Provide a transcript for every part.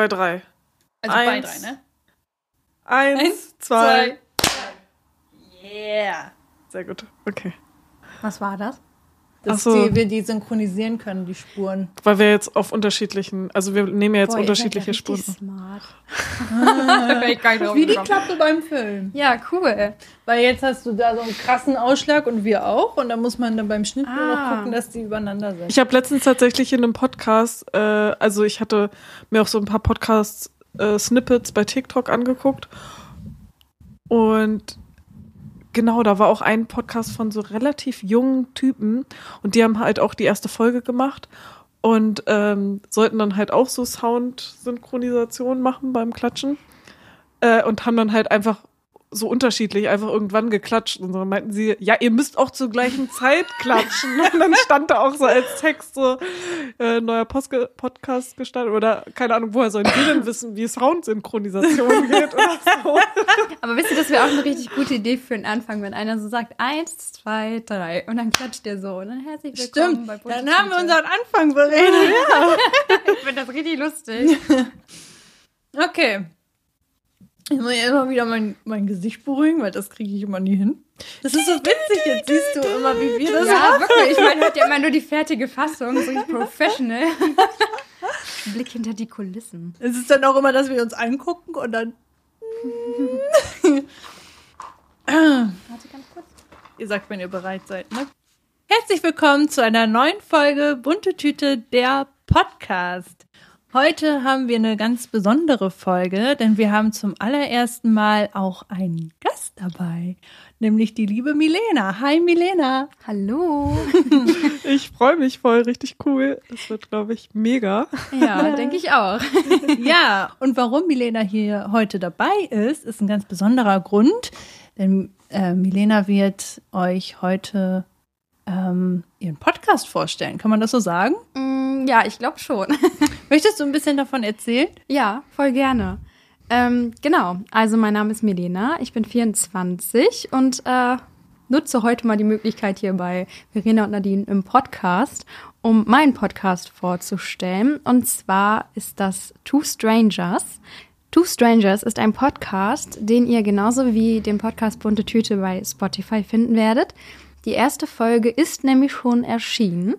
bei drei. Also bei Eins. drei, ne? Eins, Eins, zwei. Yeah. Sehr gut. Okay. Was war das? Dass so. die, wir die synchronisieren können, die Spuren. Weil wir jetzt auf unterschiedlichen, also wir nehmen ja jetzt Boah, ihr seid unterschiedliche ja Spuren. Smart. Wie die Klappe beim Film. Ja, cool. Weil jetzt hast du da so einen krassen Ausschlag und wir auch. Und da muss man dann beim Schnitt nur noch Ah. gucken, dass die übereinander sind. Ich habe letztens tatsächlich in einem Podcast, äh, also ich hatte mir auch so ein paar Podcasts, äh, Snippets bei TikTok angeguckt. Und genau, da war auch ein Podcast von so relativ jungen Typen. Und die haben halt auch die erste Folge gemacht. Und ähm, sollten dann halt auch so Sound-Synchronisation machen beim Klatschen. Äh, und haben dann halt einfach so unterschiedlich einfach irgendwann geklatscht. Und dann meinten sie, ja, ihr müsst auch zur gleichen Zeit klatschen. Und dann stand da auch so als Text so äh, neuer Postge Podcast gestartet. Oder keine Ahnung, woher sollen die denn wissen, wie Soundsynchronisation geht oder so. Aber wisst ihr, das wäre auch eine richtig gute Idee für den Anfang, wenn einer so sagt, eins, zwei, drei. Und dann klatscht der so. Und dann herzlich willkommen Stimmt. bei Bunte Dann haben wir unseren Anfang beredet. Ich finde das richtig lustig. Okay. Ich muss immer wieder mein, mein Gesicht beruhigen, weil das kriege ich immer nie hin. Das ist so witzig. Jetzt siehst du immer, wie wir das Ja, wirklich. Ich meine, hört ja immer nur die fertige Fassung. So professional. Blick hinter die Kulissen. Es ist dann auch immer, dass wir uns angucken und dann. Warte ganz kurz. Ihr sagt, wenn ihr bereit seid, ne? Herzlich willkommen zu einer neuen Folge Bunte Tüte, der Podcast. Heute haben wir eine ganz besondere Folge, denn wir haben zum allerersten Mal auch einen Gast dabei, nämlich die liebe Milena. Hi Milena. Hallo. Ich freue mich voll, richtig cool. Das wird, glaube ich, mega. Ja, denke ich auch. Ja, und warum Milena hier heute dabei ist, ist ein ganz besonderer Grund, denn äh, Milena wird euch heute ähm, ihren Podcast vorstellen. Kann man das so sagen? Mm, Ja, ich glaube schon. Möchtest du ein bisschen davon erzählen? Ja, voll gerne. Ähm, genau, also mein Name ist Milena, ich bin 24 und äh, nutze heute mal die Möglichkeit hier bei Verena und Nadine im Podcast, um meinen Podcast vorzustellen. Und zwar ist das Two Strangers. Two Strangers ist ein Podcast, den ihr genauso wie den Podcast Bunte Tüte bei Spotify finden werdet. Die erste Folge ist nämlich schon erschienen.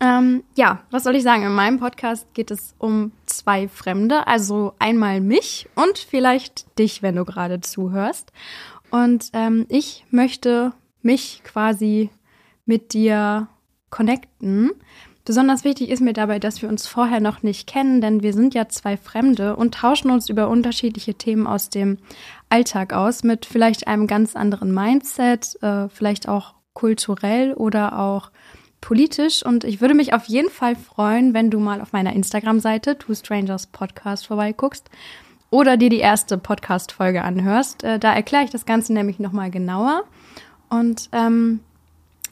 Ähm, ja, was soll ich sagen? In meinem Podcast geht es um zwei Fremde, also einmal mich und vielleicht dich, wenn du gerade zuhörst. Und ähm, ich möchte mich quasi mit dir connecten. Besonders wichtig ist mir dabei, dass wir uns vorher noch nicht kennen, denn wir sind ja zwei Fremde und tauschen uns über unterschiedliche Themen aus dem Alltag aus, mit vielleicht einem ganz anderen Mindset, äh, vielleicht auch kulturell oder auch politisch. Und ich würde mich auf jeden Fall freuen, wenn du mal auf meiner Instagram-Seite Two Strangers Podcast vorbeiguckst oder dir die erste Podcast-Folge anhörst. Äh, da erkläre ich das Ganze nämlich nochmal genauer. Und ähm,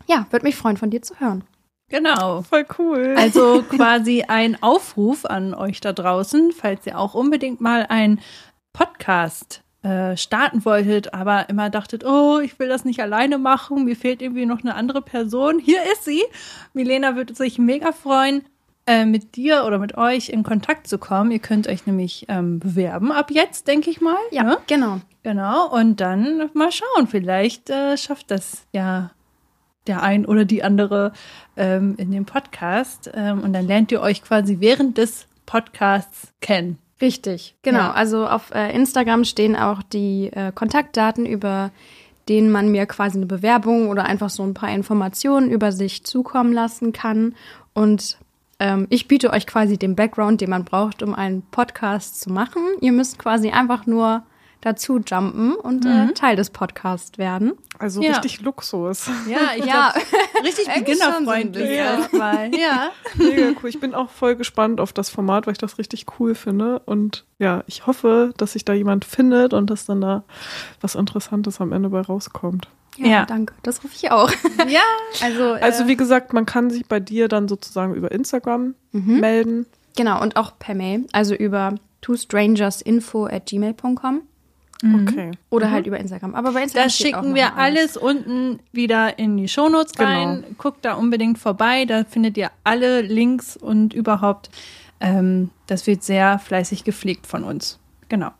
ja, würde mich freuen, von dir zu hören. Genau. Voll cool. Also quasi ein Aufruf an euch da draußen, falls ihr auch unbedingt mal einen Podcast äh, starten wolltet, aber immer dachtet, oh, ich will das nicht alleine machen, mir fehlt irgendwie noch eine andere Person. Hier ist sie. Milena würde sich mega freuen, äh, mit dir oder mit euch in Kontakt zu kommen. Ihr könnt euch nämlich ähm, bewerben ab jetzt, denke ich mal. ne? genau. Genau, und dann mal schauen, vielleicht äh, schafft das ja der ein oder die andere ähm, in dem Podcast. Ähm, und dann lernt ihr euch quasi während des Podcasts kennen. Richtig, genau. Ja. Also auf äh, Instagram stehen auch die äh, Kontaktdaten, über denen man mir quasi eine Bewerbung oder einfach so ein paar Informationen über sich zukommen lassen kann. Und ähm, ich biete euch quasi den Background, den man braucht, um einen Podcast zu machen. Ihr müsst quasi einfach nur dazu jumpen und äh, Teil des Podcasts werden. Also Ja. richtig Luxus. Ja, ich Ja. glaub, richtig beginnerfreundlich erstmal. Ja. Mega cool. Ich bin auch voll gespannt auf das Format, weil ich das richtig cool finde. Und ja, ich hoffe, dass sich da jemand findet und dass dann da was Interessantes am Ende bei rauskommt. Ja, Ja. danke. Das rufe ich auch. Ja. Also, äh, Also wie gesagt, man kann sich bei dir dann sozusagen über Instagram melden. genau, und auch per Mail, also über twostrangersinfo at gmail.com Okay. oder halt über Instagram. Aber bei Instagram Da steht auch schicken wir alles. alles unten wieder in die Shownotes rein. Guckt da unbedingt vorbei. Da findet ihr alle Links und überhaupt Ähm, das wird sehr fleißig gepflegt von uns. Genau.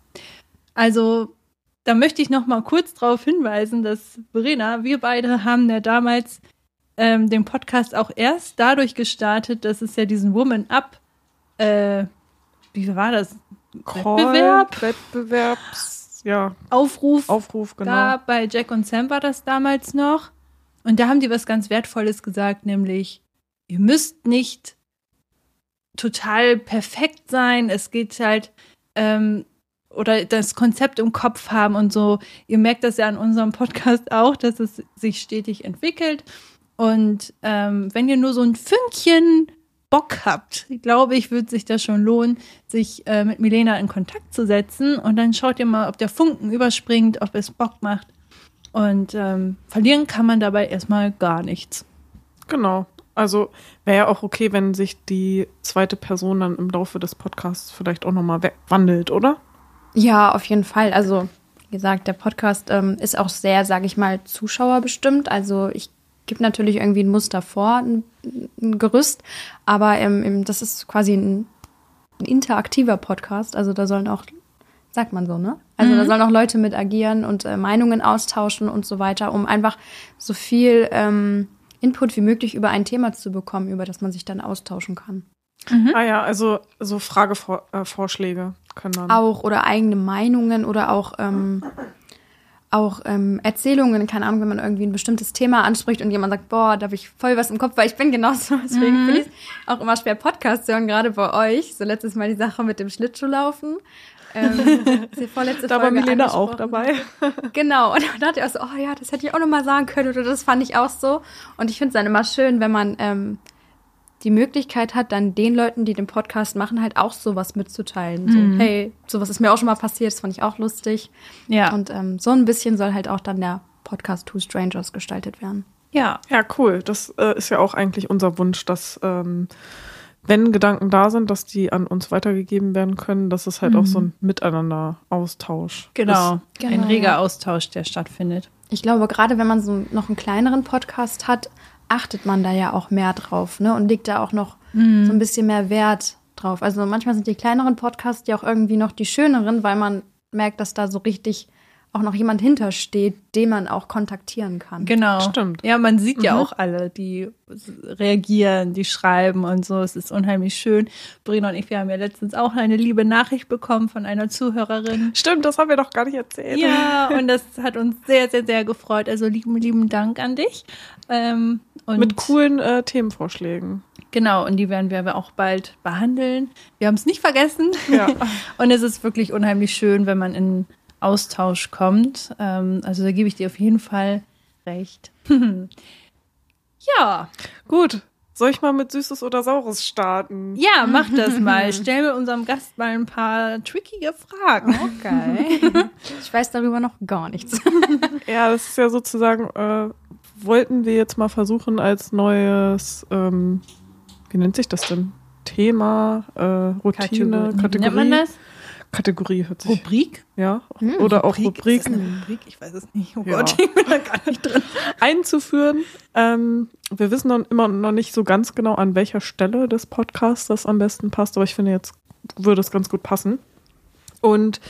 Also, da möchte ich noch mal kurz darauf hinweisen, dass Verena, wir beide haben ja damals ähm, den Podcast auch erst dadurch gestartet, dass es ja diesen Woman Up, äh, wie war das? Call, Wettbewerb? Wettbewerbs, ja, Aufruf Aufruf, genau. Da bei Jack und Sam war das damals noch. Und da haben die was ganz Wertvolles gesagt, nämlich, ihr müsst nicht total perfekt sein. Es geht halt, ähm, oder das Konzept im Kopf haben und so. Ihr merkt das ja an unserem Podcast auch, dass es sich stetig entwickelt. Und ähm, wenn ihr nur so ein Fünkchen Bock habt, glaube ich, würde sich das schon lohnen, sich äh, mit Milena in Kontakt zu setzen. Und dann schaut ihr mal, ob der Funken überspringt, ob es Bock macht. Und ähm, verlieren kann man dabei erstmal gar nichts. Genau. Also wäre ja auch okay, wenn sich die zweite Person dann im Laufe des Podcasts vielleicht auch nochmal wandelt, oder? Ja, auf jeden Fall. Also, wie gesagt, der Podcast ähm, ist auch sehr, sage ich mal, zuschauerbestimmt. Also ich gebe natürlich irgendwie ein Muster vor, ein, ein Gerüst, aber ähm, das ist quasi ein, ein, interaktiver Podcast. Also da sollen auch, sagt man so, ne? Also mhm. da sollen auch Leute mit agieren und äh, Meinungen austauschen und so weiter, um einfach so viel ähm, Input wie möglich über ein Thema zu bekommen, über das man sich dann austauschen kann. Mhm. Ah ja, also so Fragevorschläge äh, können dann. Auch oder eigene Meinungen oder auch ähm, auch ähm, Erzählungen, keine Ahnung, wenn man irgendwie ein bestimmtes Thema anspricht und jemand sagt, boah, da habe ich voll was im Kopf, weil ich bin genauso. Deswegen mhm. finde ich es auch immer schwer, Podcasts zu hören, gerade bei euch. So letztes Mal die Sache mit dem Schlittschuhlaufen. Ähm, vorletzte da war Milena auch dabei. genau, und da dachte ich auch so, oh ja, das hätte ich auch nochmal sagen können oder das fand ich auch so. Und ich finde es dann immer schön, wenn man ähm, die Möglichkeit hat, dann den Leuten, die den Podcast machen, halt auch sowas mitzuteilen. So, mhm. hey, sowas ist mir auch schon mal passiert, das fand ich auch lustig. Ja. Und ähm, so ein bisschen soll halt auch dann der Podcast Two Strangers gestaltet werden. Ja. Ja, cool. Das äh, ist ja auch eigentlich unser Wunsch, dass ähm, wenn Gedanken da sind, dass die an uns weitergegeben werden können, dass es halt mhm. auch so ein Miteinander-Austausch genau. genau. Ein reger Austausch, der stattfindet. Ich glaube, gerade wenn man so noch einen kleineren Podcast hat, achtet man da ja auch mehr drauf, ne? Und legt da auch noch mhm. so ein bisschen mehr Wert drauf. Also manchmal sind die kleineren Podcasts ja auch irgendwie noch die schöneren, weil man merkt, dass da so richtig auch noch jemand hintersteht, den man auch kontaktieren kann. Genau. Stimmt. Ja, man sieht mhm. ja auch alle, die reagieren, die schreiben und so. Es ist unheimlich schön. Brina und ich, wir haben ja letztens auch eine liebe Nachricht bekommen von einer Zuhörerin. Stimmt, das haben wir doch gar nicht erzählt. Ja, und das hat uns sehr, sehr, sehr gefreut. Also lieben, lieben Dank an dich. Ähm, Mit coolen äh, Themenvorschlägen. Genau, und die werden wir auch bald behandeln. Wir haben es nicht vergessen. Ja. und es ist wirklich unheimlich schön, wenn man in Austausch kommt. Ähm, also da gebe ich dir auf jeden Fall recht. ja. Gut. Soll ich mal mit Süßes oder Saures starten? Ja, mach das mal. Stell mir unserem Gast mal ein paar trickige Fragen. Okay. ich weiß darüber noch gar nichts. ja, das ist ja sozusagen, äh, wollten wir jetzt mal versuchen als neues, ähm, wie nennt sich das denn? Thema, äh, Routine, Kategorie. Kategorie. Nennt man das? Kategorie hört sich. Rubrik? Ja. Hm, oder Rubrik, auch Rubrik. Ist das eine Rubrik? Ich weiß es nicht. Oh ja. Gott, ich bin da gar nicht drin. Einzuführen. Ähm, wir wissen noch immer noch nicht so ganz genau, an welcher Stelle des Podcasts das am besten passt, aber ich finde, jetzt würde es ganz gut passen. Und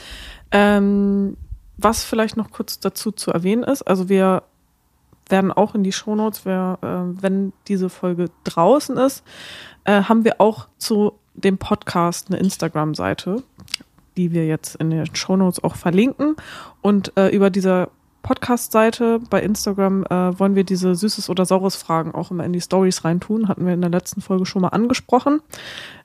ähm, was vielleicht noch kurz dazu zu erwähnen ist, also wir werden auch in die Shownotes, wer, äh, wenn diese Folge draußen ist, äh, haben wir auch zu dem Podcast eine Instagram-Seite die wir jetzt in den Shownotes auch verlinken. Und äh, über diese Podcast-Seite bei Instagram äh, wollen wir diese Süßes oder Saures Fragen auch immer in die Stories reintun. Hatten wir in der letzten Folge schon mal angesprochen,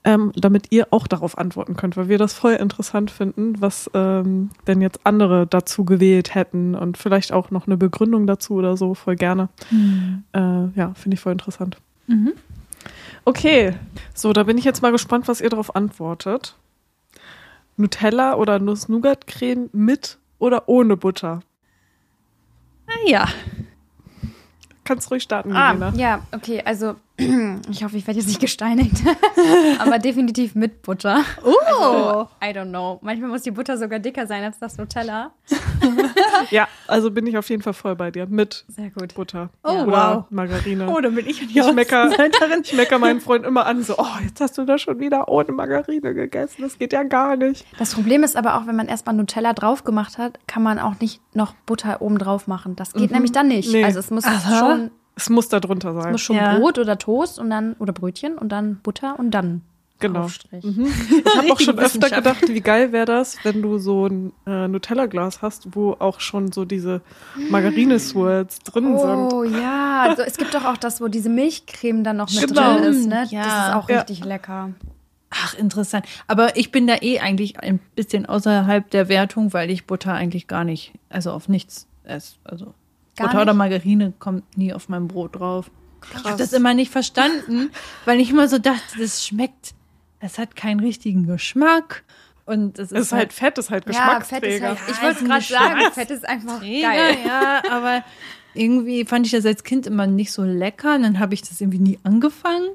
ähm, damit ihr auch darauf antworten könnt, weil wir das voll interessant finden, was ähm, denn jetzt andere dazu gewählt hätten und vielleicht auch noch eine Begründung dazu oder so, voll gerne. Mhm. Äh, ja, finde ich voll interessant. Mhm. Okay, so, da bin ich jetzt mal gespannt, was ihr darauf antwortet. Nutella oder Nuss-Nougat-Creme mit oder ohne Butter? Ah ja. Kannst ruhig starten, ah, Ja, okay, also ich hoffe, ich werde jetzt nicht gesteinigt, aber definitiv mit Butter. Oh. Also, I don't know. Manchmal muss die Butter sogar dicker sein als das Nutella. Ja, also bin ich auf jeden Fall voll bei dir. Mit Sehr gut. Butter. Oh, Oder wow. Margarine. Oh, dann bin ich die ich mecker, ich mecker meinen Freund immer an, so, oh, jetzt hast du das schon wieder ohne Margarine gegessen. Das geht ja gar nicht. Das Problem ist aber auch, wenn man erstmal Nutella drauf gemacht hat, kann man auch nicht noch Butter oben drauf machen. Das geht nämlich dann nicht. Nee. Also es muss Aha. schon, Es muss da drunter sein. muss schon Ja. Brot oder Toast und dann oder Brötchen und dann Butter und dann Genau. Aufstrich. Ich habe auch schon öfter gedacht, wie geil wäre das, wenn du so ein äh, Nutella-Glas hast, wo auch schon so diese Margarine-Swirls drin sind. Oh ja, also, es gibt doch auch das, wo diese Milchcreme dann noch mit Genau. drin ist. Ne? Ja. Das ist auch Ja. richtig lecker. Ach, interessant. Aber ich bin da eh eigentlich ein bisschen außerhalb der Wertung, weil ich Butter eigentlich gar nicht, also auf nichts esse. Also Gar Butter nicht? oder Margarine kommt nie auf mein Brot drauf. Ich habe Krass. das immer nicht verstanden, weil ich immer so dachte, das schmeckt, es hat keinen richtigen Geschmack. Und es ist, ist halt Fett, ist halt Ja, Fett ist Geschmacksträger. halt, ich Ja, wollte gerade sagen, Fett ist einfach Träger, geil. ja, aber irgendwie fand ich das als Kind immer nicht so lecker. Und dann habe ich das irgendwie nie angefangen.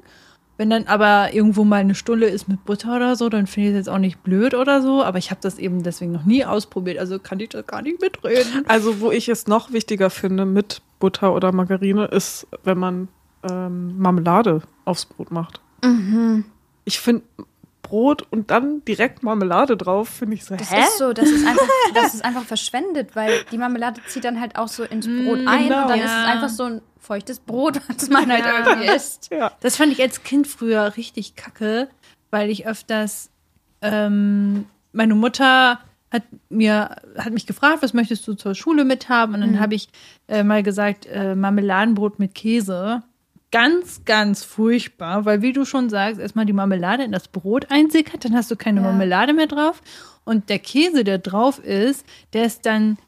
Wenn dann aber irgendwo mal eine Stulle ist mit Butter oder so, dann finde ich das jetzt auch nicht blöd oder so. Aber ich habe das eben deswegen noch nie ausprobiert. Also kann ich das gar nicht mitreden. Also, wo ich es noch wichtiger finde mit Butter oder Margarine, ist, wenn man ähm, Marmelade aufs Brot macht. Ich finde Brot und dann direkt Marmelade drauf, finde ich so, Das hä? ist so, das ist einfach, das ist einfach verschwendet, weil die Marmelade zieht dann halt auch so ins Brot ein genau. und dann Ja. ist es einfach so ein feuchtes Brot, was man halt Ja. irgendwie isst. Ja. Das fand ich als Kind früher richtig kacke, weil ich öfters, ähm, meine Mutter hat mir, hat mich gefragt, was möchtest du zur Schule mithaben? Und dann habe ich äh, mal gesagt, äh, Marmeladenbrot mit Käse. Ganz, ganz furchtbar, weil wie du schon sagst, erstmal die Marmelade in das Brot einsickert, dann hast du keine Ja. Marmelade mehr drauf. Und der Käse, der drauf ist, der ist dann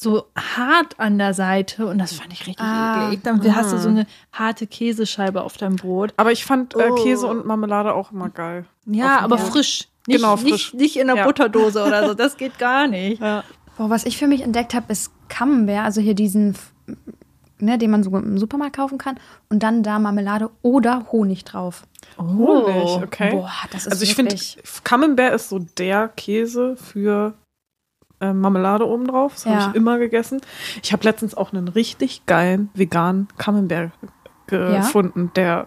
so hart an der Seite und das fand ich richtig Ah. eklig. Dann hast du so eine harte Käsescheibe auf deinem Brot. Aber ich fand äh, Oh. Käse und Marmelade auch immer geil. Ja, aber Brot. frisch. Nicht, Genau, frisch. Nicht, nicht in einer Ja. Butterdose oder so. Das geht gar nicht. Ja. Boah, was ich für mich entdeckt habe, ist Camembert, also hier diesen, ne, den man so im Supermarkt kaufen kann und dann da Marmelade oder Honig drauf. Honig, okay. Boah, das ist also ich finde, wirklich... Camembert ist so der Käse für äh, Marmelade obendrauf. Das Ja. habe ich immer gegessen. Ich habe letztens auch einen richtig geilen veganen Camembert gefunden, der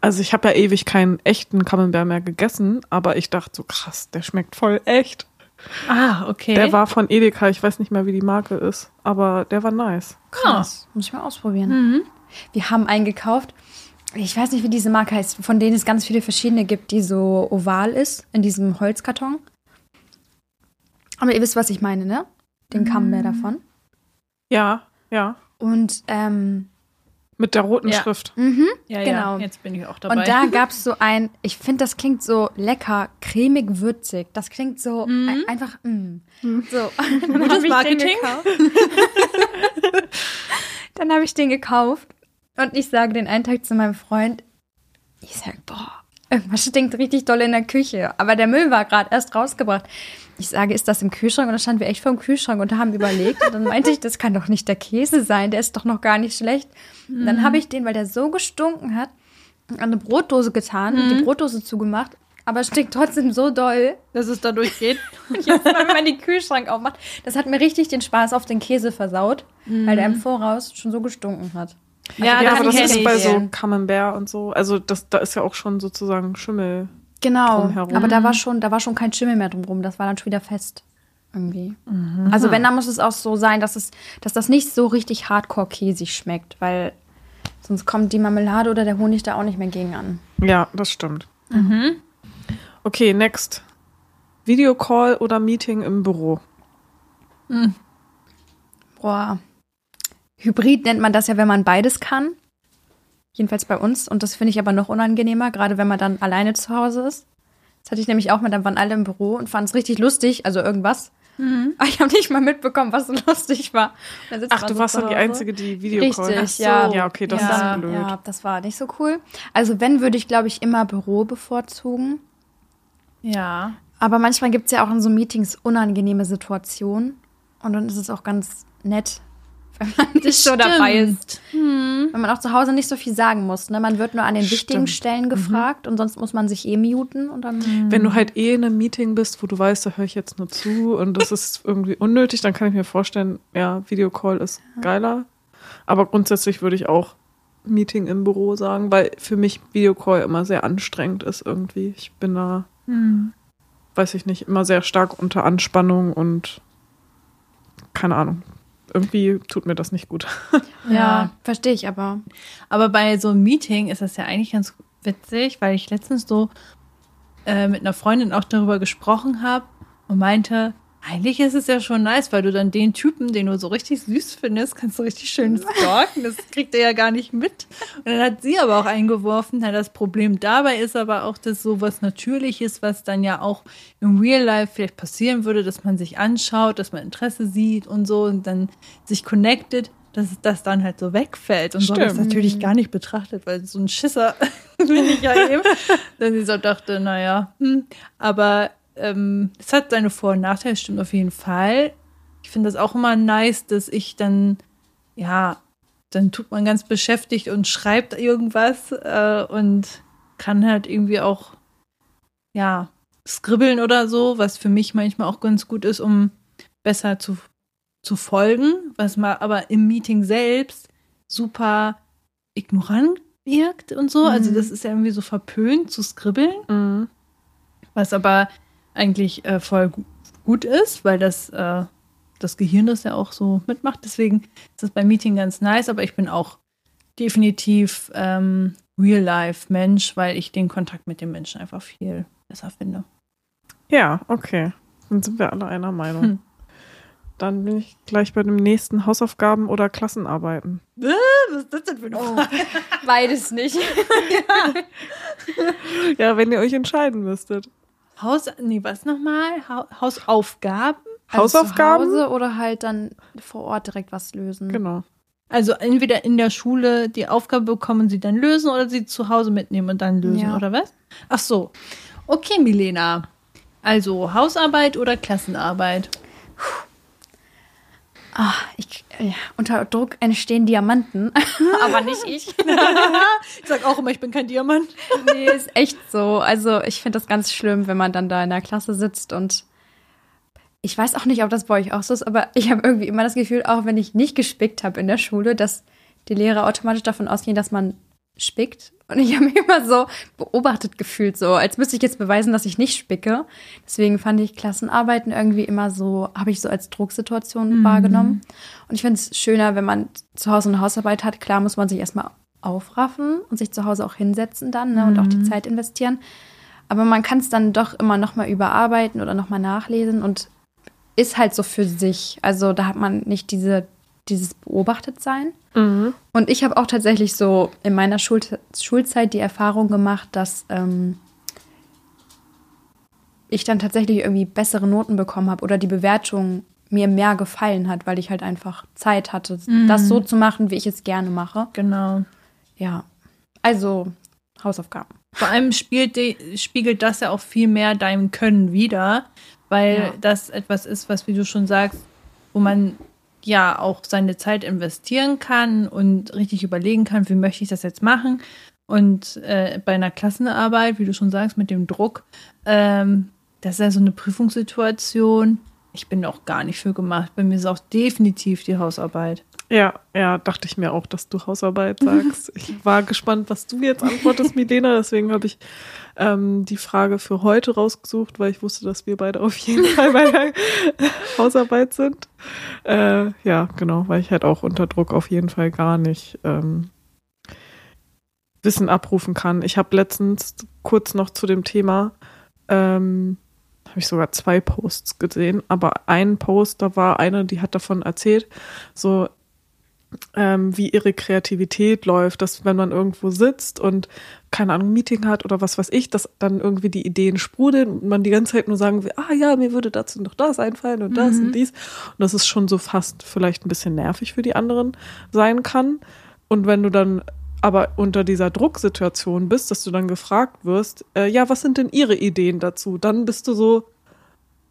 also ich habe ja ewig keinen echten Camembert mehr gegessen, aber ich dachte so krass, der schmeckt voll echt. Ah, okay. Der war von Edeka, ich weiß nicht mehr, wie die Marke ist, aber der war nice. Krass. Muss ich mal ausprobieren. Mhm. Wir haben einen gekauft. Ich weiß nicht, wie diese Marke heißt, von denen es ganz viele verschiedene gibt, die so oval ist, in diesem Holzkarton. Aber ihr wisst, was ich meine, ne? Den Camembert davon. Ja, ja, Und, ähm, mit der roten Ja. Schrift. mhm. ja, genau. ja, jetzt bin ich auch dabei. Und da gab es so ein, ich finde, das klingt so lecker, cremig, würzig. Das klingt so ein, einfach, mm. So. Dann Gutes ich den Marketing. gekauft. Dann habe ich den gekauft und ich sage den einen Tag zu meinem Freund, ich sag, boah, irgendwas stinkt richtig doll in der Küche. Aber der Müll war gerade erst rausgebracht. Ich sage, ist das im Kühlschrank? Und dann standen wir echt vor dem Kühlschrank und haben überlegt. Und dann meinte ich, das kann doch nicht der Käse sein, der ist doch noch gar nicht schlecht. Und dann habe ich den, weil der so gestunken hat, an eine Brotdose getan und die Brotdose zugemacht. Aber es stinkt trotzdem so doll. dass es da durchgeht. Und jetzt, wenn man den Kühlschrank aufmacht, das hat mir richtig den Spaß auf den Käse versaut, weil der im Voraus schon so gestunken hat. ja, Ja, aber das ist bei so. Camembert und so. Also das, da ist ja auch schon sozusagen Schimmel. Genau. Drumherum. Aber da war schon, da war schon kein Schimmel mehr drumrum. Das war dann schon wieder fest. Irgendwie. Also wenn, dann muss es auch so sein, dass es, dass das nicht so richtig hardcore käsig schmeckt, weil sonst kommt die Marmelade oder der Honig da auch nicht mehr gegen an. Ja, das stimmt. Okay, next. Videocall oder Meeting im Büro? Boah. Hybrid nennt man das ja, wenn man beides kann. Jedenfalls bei uns. Und das finde ich aber noch unangenehmer, gerade wenn man dann alleine zu Hause ist. Das hatte ich nämlich auch mal, dann waren alle im Büro und fanden es richtig lustig, also irgendwas. Aber ich habe nicht mal mitbekommen, was so lustig war. Ach, du so warst dann die. Einzige, die Videocall Richtig, so. ja. Ja, okay, das Ja. ist blöd. Ja, das war nicht so cool. Also wenn, würde ich, glaube ich, immer Büro bevorzugen. Ja. Aber manchmal gibt es ja auch in so Meetings unangenehme Situationen. Und dann ist es auch ganz nett, wenn man nicht so dabei ist. Hm. Wenn man auch zu Hause nicht so viel sagen muss. Ne? Man wird nur an den wichtigen Stimmt. Stellen gefragt und sonst muss man sich eh muten und dann. Wenn du halt eh in einem Meeting bist, wo du weißt, da höre ich jetzt nur zu und das ist irgendwie unnötig, dann kann ich mir vorstellen, ja, Videocall ist geiler. Aber grundsätzlich würde ich auch Meeting im Büro sagen, weil für mich Videocall immer sehr anstrengend ist irgendwie. Ich bin da, Hm. weiß ich nicht, immer sehr stark unter Anspannung und keine Ahnung. Irgendwie tut mir das nicht gut. Ja, verstehe ich aber. Aber bei so einem Meeting ist das ja eigentlich ganz witzig, weil ich letztens so äh, mit einer Freundin auch darüber gesprochen habe und meinte, eigentlich ist es ja schon nice, weil du dann den Typen, den du so richtig süß findest, kannst du richtig schön stalken. Das kriegt er ja gar nicht mit. Und dann hat sie aber auch eingeworfen, na, das Problem dabei ist aber auch, dass so was Natürliches, was dann ja auch im Real Life vielleicht passieren würde, dass man sich anschaut, dass man Interesse sieht und so und dann sich connected, dass das dann halt so wegfällt. Und so habe ich das Stimmt. natürlich gar nicht betrachtet, weil so ein Schisser bin ich ja eben. Dann sie so dachte, naja, hm. aber ähm, es hat seine Vor- und Nachteile, stimmt auf jeden Fall. Ich finde das auch immer nice, dass ich dann, ja, dann tut man ganz beschäftigt und schreibt irgendwas äh, und kann halt irgendwie auch, ja, skribbeln oder so, was für mich manchmal auch ganz gut ist, um besser zu, zu folgen, was mal aber im Meeting selbst super ignorant wirkt und so. Also Mhm. das ist ja irgendwie so verpönt zu skribbeln Mhm. was aber eigentlich äh, voll gu- gut ist, weil das, äh, das Gehirn das ja auch so mitmacht. Deswegen ist das beim Meeting ganz nice, aber ich bin auch definitiv ähm, Real-Life-Mensch, weil ich den Kontakt mit den Menschen einfach viel besser finde. Ja, okay. Dann sind wir alle einer Meinung. Hm. Dann bin ich gleich bei dem nächsten Hausaufgaben oder Klassenarbeiten. Was ist das denn für eine Frage? Beides nicht. Ja, wenn ihr euch entscheiden müsstet. Haus, nee, was nochmal? Ha Hausaufgaben? Hausaufgaben? Also zu Hause oder halt dann vor Ort direkt was lösen. Genau. Also entweder in der Schule die Aufgabe bekommen sie dann lösen oder sie zu Hause mitnehmen und dann lösen, Ja. oder was? Ach so. Okay, Milena. Also Hausarbeit oder Klassenarbeit? Ah, ich, ja, unter Druck entstehen Diamanten, aber nicht ich. Ich sag auch immer, ich bin kein Diamant. nee, ist echt so. Also ich finde das ganz schlimm, wenn man dann da in der Klasse sitzt und ich weiß auch nicht, ob das bei euch auch so ist, aber ich habe irgendwie immer das Gefühl, auch wenn ich nicht gespickt habe in der Schule, dass die Lehrer automatisch davon ausgehen, dass man spickt. Und ich habe mich immer so beobachtet gefühlt, so als müsste ich jetzt beweisen, dass ich nicht spicke. Deswegen fand ich Klassenarbeiten irgendwie immer so, habe ich so als Drucksituation wahrgenommen. Und ich finde es schöner, wenn man zu Hause eine Hausarbeit hat. Klar muss man sich erstmal aufraffen und sich zu Hause auch hinsetzen dann ne, und auch die Zeit investieren. Aber man kann es dann doch immer noch mal überarbeiten oder noch mal nachlesen und ist halt so für sich. Also da hat man nicht diese, dieses Beobachtetsein. Mhm. Und ich habe auch tatsächlich so in meiner Schul Schulzeit die Erfahrung gemacht, dass ähm, ich dann tatsächlich irgendwie bessere Noten bekommen habe oder die Bewertung mir mehr gefallen hat, weil ich halt einfach Zeit hatte, das so zu machen, wie ich es gerne mache. Genau. Ja. Also Hausaufgaben. Vor allem spielt spiegelt das ja auch viel mehr deinem Können wider, weil Ja. das etwas ist, was, wie du schon sagst, wo man ja auch seine Zeit investieren kann und richtig überlegen kann, wie möchte ich das jetzt machen. Und äh, bei einer Klassenarbeit, wie du schon sagst, mit dem Druck, ähm, das ist ja so eine Prüfungssituation. Ich bin auch gar nicht für gemacht. Bei mir ist auch definitiv die Hausarbeit. Ja, ja, dachte ich mir auch, dass du Hausarbeit sagst. Ich war gespannt, was du jetzt antwortest, Milena. Deswegen habe ich ähm, die Frage für heute rausgesucht, weil ich wusste, dass wir beide auf jeden Fall bei der Hausarbeit sind. Äh, ja, genau, weil ich halt auch unter Druck auf jeden Fall gar nicht ähm, Wissen abrufen kann. Ich habe letztens kurz noch zu dem Thema ähm, habe ich sogar zwei Posts gesehen, aber ein Post, da war eine, die hat davon erzählt, so ähm, wie ihre Kreativität läuft, dass wenn man irgendwo sitzt und keine Ahnung, Meeting hat oder was weiß ich, dass dann irgendwie die Ideen sprudeln und man die ganze Zeit nur sagen will, ah ja, mir würde dazu noch das einfallen und das und dies. Und das ist schon so fast vielleicht ein bisschen nervig für die anderen sein kann. Und wenn du dann aber unter dieser Drucksituation bist, dass du dann gefragt wirst, äh, ja, was sind denn ihre Ideen dazu? Dann bist du so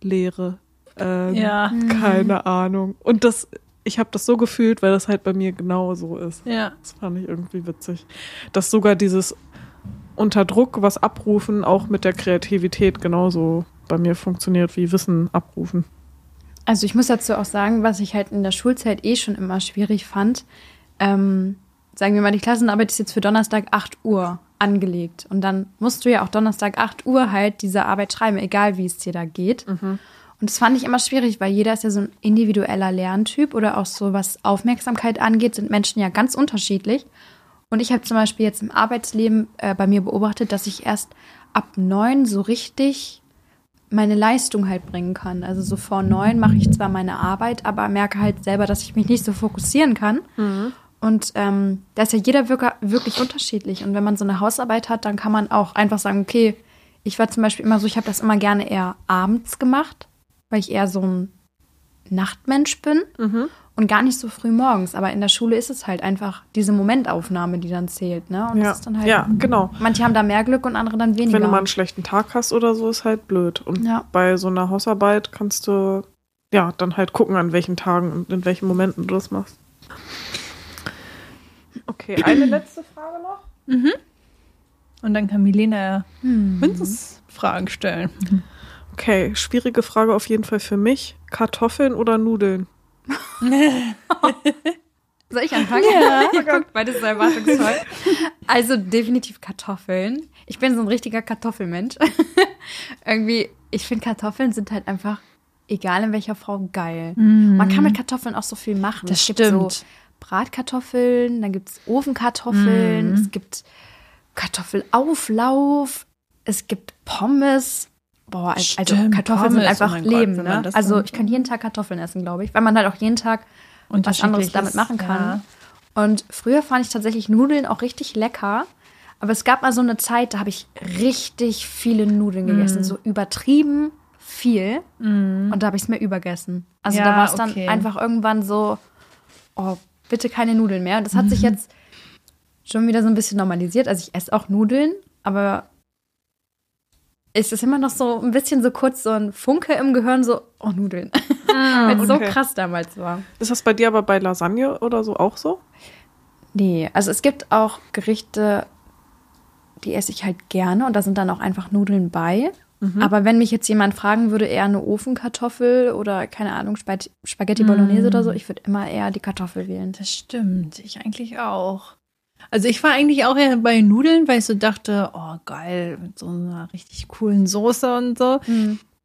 Leere. Ähm, Ja. Keine Ahnung. Und das, ich habe das so gefühlt, weil das halt bei mir genau so ist. Ja. Das fand ich irgendwie witzig. Dass sogar dieses unter Druck was abrufen auch mit der Kreativität genauso bei mir funktioniert wie Wissen abrufen. Also ich muss dazu auch sagen, was ich halt in der Schulzeit eh schon immer schwierig fand. Ähm, sagen wir mal, die Klassenarbeit ist jetzt für Donnerstag 8 Uhr angelegt. Und dann musst du ja auch Donnerstag 8 Uhr halt diese Arbeit schreiben, egal wie es dir da geht. Und das fand ich immer schwierig, weil jeder ist ja so ein individueller Lerntyp oder auch so, was Aufmerksamkeit angeht, sind Menschen ja ganz unterschiedlich. Und ich habe zum Beispiel jetzt im Arbeitsleben äh, bei mir beobachtet, dass ich erst ab neun so richtig meine Leistung halt bringen kann. Also so vor neun mache ich zwar meine Arbeit, aber merke halt selber, dass ich mich nicht so fokussieren kann. Und ähm, da ist ja jeder wirklich unterschiedlich. Und wenn man so eine Hausarbeit hat, dann kann man auch einfach sagen, okay, ich war zum Beispiel immer so, ich habe das immer gerne eher abends gemacht, weil ich eher so ein Nachtmensch bin und gar nicht so früh morgens. Aber in der Schule ist es halt einfach diese Momentaufnahme, die dann zählt. Ne? Und Ja, das ist dann halt, ja, genau. manche haben da mehr Glück und andere dann weniger. Wenn du mal einen schlechten Tag hast oder so, ist halt blöd. Und Ja. bei so einer Hausarbeit kannst du ja dann halt gucken, an welchen Tagen und in welchen Momenten du das machst. Okay, eine letzte Frage noch. Und dann kann Milena Hm. mindestens Fragen stellen. Okay, schwierige Frage auf jeden Fall für mich. Kartoffeln oder Nudeln? Soll ich anfangen? Ja. Guckt, beides so erwartungsvoll. Also definitiv Kartoffeln. Ich bin so ein richtiger Kartoffelmensch. Irgendwie, ich finde Kartoffeln sind halt einfach, egal in welcher Form, geil. Man kann mit Kartoffeln auch so viel machen. Das es gibt so stimmt. Bratkartoffeln, dann gibt es Ofenkartoffeln, es gibt Kartoffelauflauf, es gibt Pommes. Boah, also Stimmt, Kartoffeln sind Pommes, einfach oh mein Gott, Leben, man ne? Also ich kann jeden Tag Kartoffeln essen, glaube ich, weil man halt auch jeden Tag was anderes damit machen kann. ja. Und früher fand ich tatsächlich Nudeln auch richtig lecker. Aber es gab mal so eine Zeit, da habe ich richtig viele Nudeln Mm. gegessen. So übertrieben viel. Und da habe ich es mir übergessen. Also Ja, da war es dann okay. einfach irgendwann so, oh, bitte keine Nudeln mehr. Und das hat sich Mhm. jetzt schon wieder so ein bisschen normalisiert. Also ich esse auch Nudeln, aber es ist immer noch so ein bisschen so kurz so ein Funke im Gehirn, so, oh, Nudeln. Weil es so okay. krass damals war. Ist das bei dir aber bei Lasagne oder so auch so? Nee, also es gibt auch Gerichte, die esse ich halt gerne und da sind dann auch einfach Nudeln bei. Aber wenn mich jetzt jemand fragen würde, eher eine Ofenkartoffel oder keine Ahnung, Spag- Spaghetti Bolognese oder so, ich würde immer eher die Kartoffel wählen. Das stimmt, ich eigentlich auch. Also ich war eigentlich auch eher bei Nudeln, weil ich so dachte, oh geil, mit so einer richtig coolen Soße und so.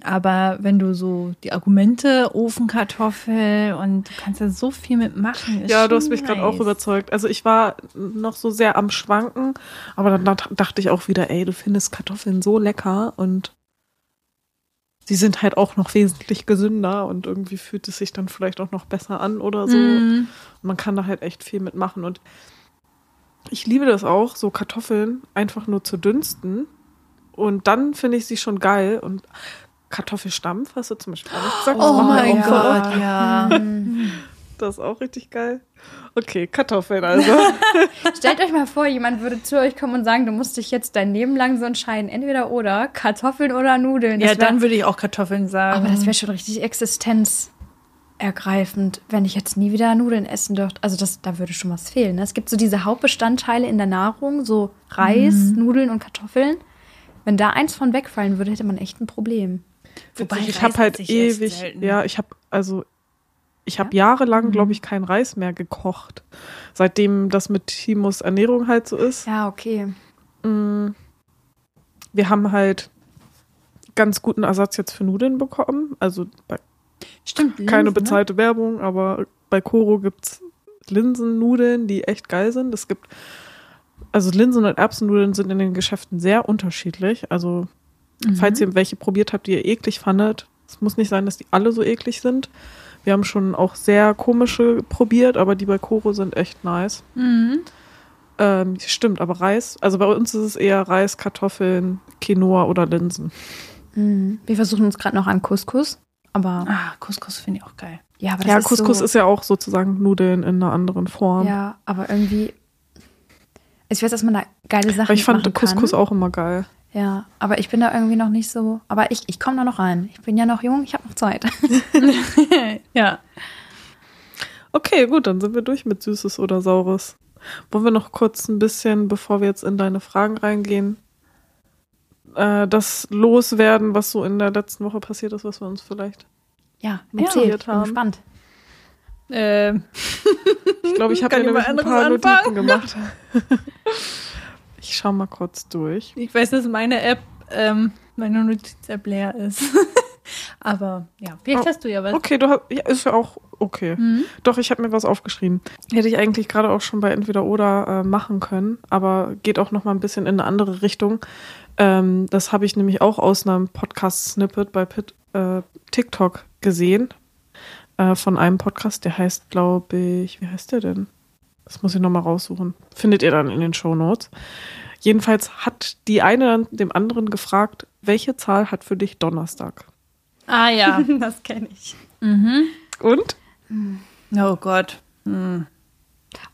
Aber wenn du so die Argumente, Ofenkartoffel und du kannst ja so viel mitmachen. ist Ja, du hast mich gerade auch nice. überzeugt. Also ich war noch so sehr am Schwanken, aber dann dacht- dachte ich auch wieder, ey, du findest Kartoffeln so lecker und sie sind halt auch noch wesentlich gesünder und irgendwie fühlt es sich dann vielleicht auch noch besser an oder so. Mm. Man kann da halt echt viel mitmachen und ich liebe das auch, so Kartoffeln einfach nur zu dünsten und dann finde ich sie schon geil und Kartoffelstampf hast du zum Beispiel auch gesagt. das Oh mein oft. Gott, ja. Das ist auch richtig geil. Okay, Kartoffeln also. Stellt euch mal vor, jemand würde zu euch kommen und sagen, du musst dich jetzt dein Leben lang so entscheiden, entweder oder, Kartoffeln oder Nudeln. Ja, Das wär- dann würde ich auch Kartoffeln sagen. Aber das wäre schon richtig existenzergreifend, wenn ich jetzt nie wieder Nudeln essen dürfte. Also das, da würde schon was fehlen. Ne? Es gibt so diese Hauptbestandteile in der Nahrung, so Reis, Nudeln und Kartoffeln. Wenn da eins von wegfallen würde, hätte man echt ein Problem. Wobei ich habe halt ewig, ja, ich habe also ich habe jahrelang, Mhm. glaube ich, kein Reis mehr gekocht. Seitdem das mit Timos Ernährung halt so ist. Ja, okay. Mm, Wir haben halt ganz guten Ersatz jetzt für Nudeln bekommen. Also Stimmt, keine Linsen, ne? bezahlte Werbung, aber bei Koro gibt's Linsennudeln, die echt geil sind. Es gibt also Linsen- und Erbsennudeln sind in den Geschäften sehr unterschiedlich. Also falls ihr welche probiert habt, die ihr eklig fandet, es muss nicht sein, dass die alle so eklig sind. Wir haben schon auch sehr komische probiert, aber die bei Koro sind echt nice. Mhm. Ähm, stimmt, aber Reis, also bei uns ist es eher Reis, Kartoffeln, Quinoa oder Linsen. Mhm. Wir versuchen uns gerade noch an Couscous. Aber Ah, Couscous finde ich auch geil. ja, aber das Ja, ist Couscous so, ist ja auch sozusagen Nudeln in einer anderen Form. Ja, aber irgendwie. Ich weiß, dass man da geile Sachen Aber ich fand Couscous kann. auch immer geil. Ja, aber ich bin da irgendwie noch nicht so. Aber ich, ich komme da noch rein. Ich bin ja noch jung, ich habe noch Zeit. ja. Okay, gut, dann sind wir durch mit Süßes oder Saures. Wollen wir noch kurz ein bisschen, bevor wir jetzt in deine Fragen reingehen, äh, das loswerden, was so in der letzten Woche passiert ist, was wir uns vielleicht. Ja, Ja. erzählt. Ich bin haben. gespannt. Ähm, Ich glaube, ich habe mir nämlich ein paar anderes Notizen gemacht. ich schau mal kurz durch. ich weiß, dass meine App, ähm, meine Notiz-App leer ist. Aber ja, vielleicht Oh, hast du ja was. Okay, du hast, ja, ist ja auch okay. Mhm. Doch, ich habe mir was aufgeschrieben. Hätte ich eigentlich gerade auch schon bei Entweder oder äh, machen können, aber geht auch noch mal ein bisschen in eine andere Richtung. Ähm, das habe ich nämlich auch aus einem Podcast-Snippet bei Pit, äh, TikTok gesehen. Äh, von einem Podcast, der heißt, glaube ich, wie heißt der denn? Das muss ich noch mal raussuchen. Findet ihr dann in den Show Notes. Jedenfalls hat die eine dann dem anderen gefragt, welche Zahl hat für dich Donnerstag? Ah ja. Das kenne ich. mhm. Und? Oh Gott. Hm.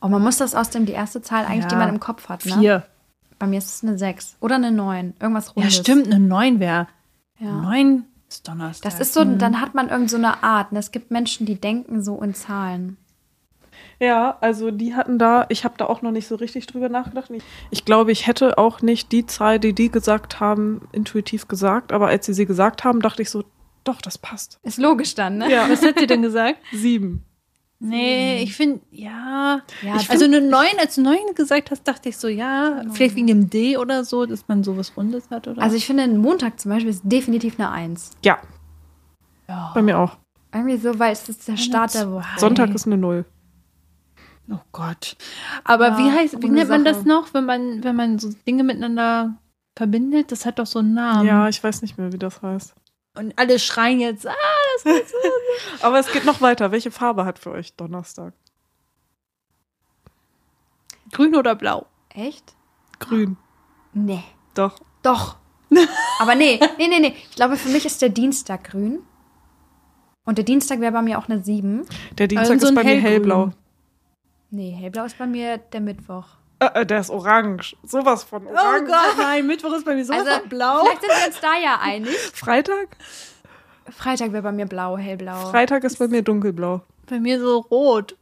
Oh, man muss das aus dem, die erste Zahl eigentlich, die Ja. man im Kopf hat, ne? Vier. Bei mir ist es eine 6 oder eine 9. Irgendwas Ja, rundes. stimmt, eine neun wäre. Ja. Neun ist Donnerstag. Das ist so, Mhm. dann hat man irgend so eine Art. Ne? Es gibt Menschen, die denken so in Zahlen. Ja, also die hatten da, ich habe da auch noch nicht so richtig drüber nachgedacht. Ich, ich glaube, ich hätte auch nicht die Zahl, die die gesagt haben, intuitiv gesagt, aber als sie sie gesagt haben, dachte ich so, doch, das passt. Ist logisch dann, ne? Ja, Was hat sie denn gesagt? sieben. Nee, ich finde, ja. Ja, ich also eine neun, als du neun gesagt hast, dachte ich so, ja, Genau. vielleicht wegen dem D oder so, dass man sowas Rundes hat oder Also ich finde, ein Montag zum Beispiel ist definitiv eine 1. Ja, ja. bei mir auch. Irgendwie so, weil es ist der Start der Woche. Sonntag ist eine Null. Oh Gott. Aber Ja, wie heißt, wie nennt man das noch, wenn man, wenn man so Dinge miteinander verbindet? Das hat doch so einen Namen. Ja, ich weiß nicht mehr, wie das heißt. Und alle schreien jetzt, ah, Aber es geht noch weiter. Welche Farbe hat für euch Donnerstag? grün oder blau. Echt? Grün. Nee. Doch. Doch. Aber nee, nee, nee, nee. Ich glaube, für mich ist der Dienstag grün. Und der Dienstag wäre bei mir auch eine 7. Der Dienstag Also so ist bei mir hellgrün. hellblau. Nee, hellblau ist bei mir der Mittwoch. Äh, äh, der ist orange. Sowas von Oh orange. Gott, nein, Mittwoch ist bei mir so Also, blau. vielleicht sind wir uns da ja einig. Freitag? Freitag wäre bei mir blau, hellblau. Freitag ist bei mir dunkelblau. Bei mir so rot.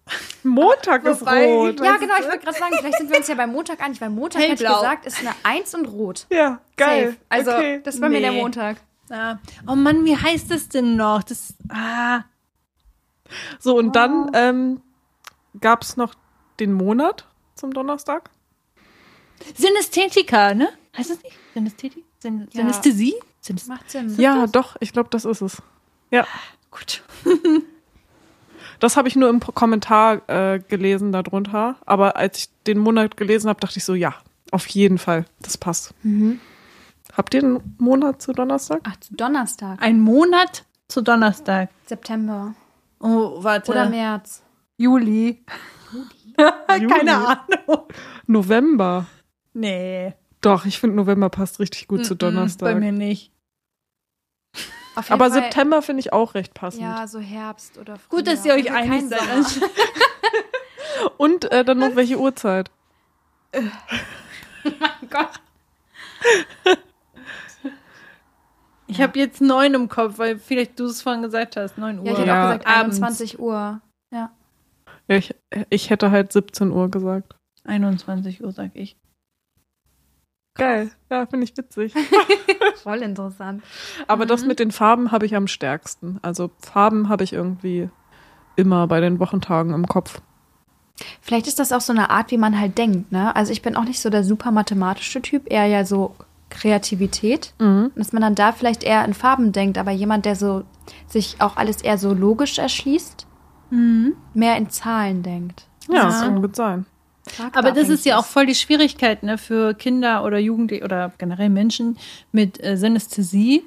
Montag ist Wobei- rot. ja, genau, ich wollte gerade sagen, vielleicht sind wir uns ja bei Montag einig, weil Montag, hätte ich gesagt, ist eine 1 und rot. Ja, geil. Safe. Also, okay. das ist bei mir der Nee. Montag. Ah. Oh Mann, wie heißt das denn noch? Das, ah, So, und dann ähm, gab es noch den Monat zum Donnerstag. Synästhetika, ne? Heißt das nicht? Synästhetik? Syn Ja. Synästhesie? Synästhesie? Macht Sinn. Ja, doch, ich glaube, das ist es. Ja, Gut. das habe ich nur im Kommentar äh, gelesen darunter. Aber als ich den Monat gelesen habe, dachte ich so, ja, auf jeden Fall, das passt. Mhm. Habt ihr einen Monat zu Donnerstag? Ach, zu Donnerstag. Ein Monat zu Donnerstag. September. Oh, warte. Oder März. Juli. Juli? Keine Ahnung. November. Nee. Doch, ich finde November passt richtig gut zu Mm-mm, Donnerstag. Bei mir nicht. Aber Fall- September finde ich auch recht passend. Ja, so Herbst oder Frühjahr. Gut, dass ihr euch einig seid. Und äh, dann noch welche Uhrzeit? Gott. Ich habe jetzt neun im Kopf, weil vielleicht du es vorhin gesagt hast. Neun Uhr. Ja, ich hätte Ja, auch gesagt abends. 21 Uhr. Ja. Ich, ich hätte halt 17 Uhr gesagt. 21 Uhr, sag ich. Geil. Ja, finde ich witzig. Voll interessant. Aber das Mhm. mit den Farben habe ich am stärksten. Also Farben habe ich irgendwie immer bei den Wochentagen im Kopf. Vielleicht ist das auch so eine Art, wie man halt denkt, ne? Also ich bin auch nicht so der super mathematische Typ, eher ja so Kreativität. Mhm. Dass man dann da vielleicht eher in Farben denkt, aber jemand, der so sich auch alles eher so logisch erschließt, mehr in Zahlen denkt. Ja, Ja. das kann gut sein. Aber das ist ja auch voll die Schwierigkeit ne, für Kinder oder Jugendliche oder generell Menschen mit äh, Synästhesie.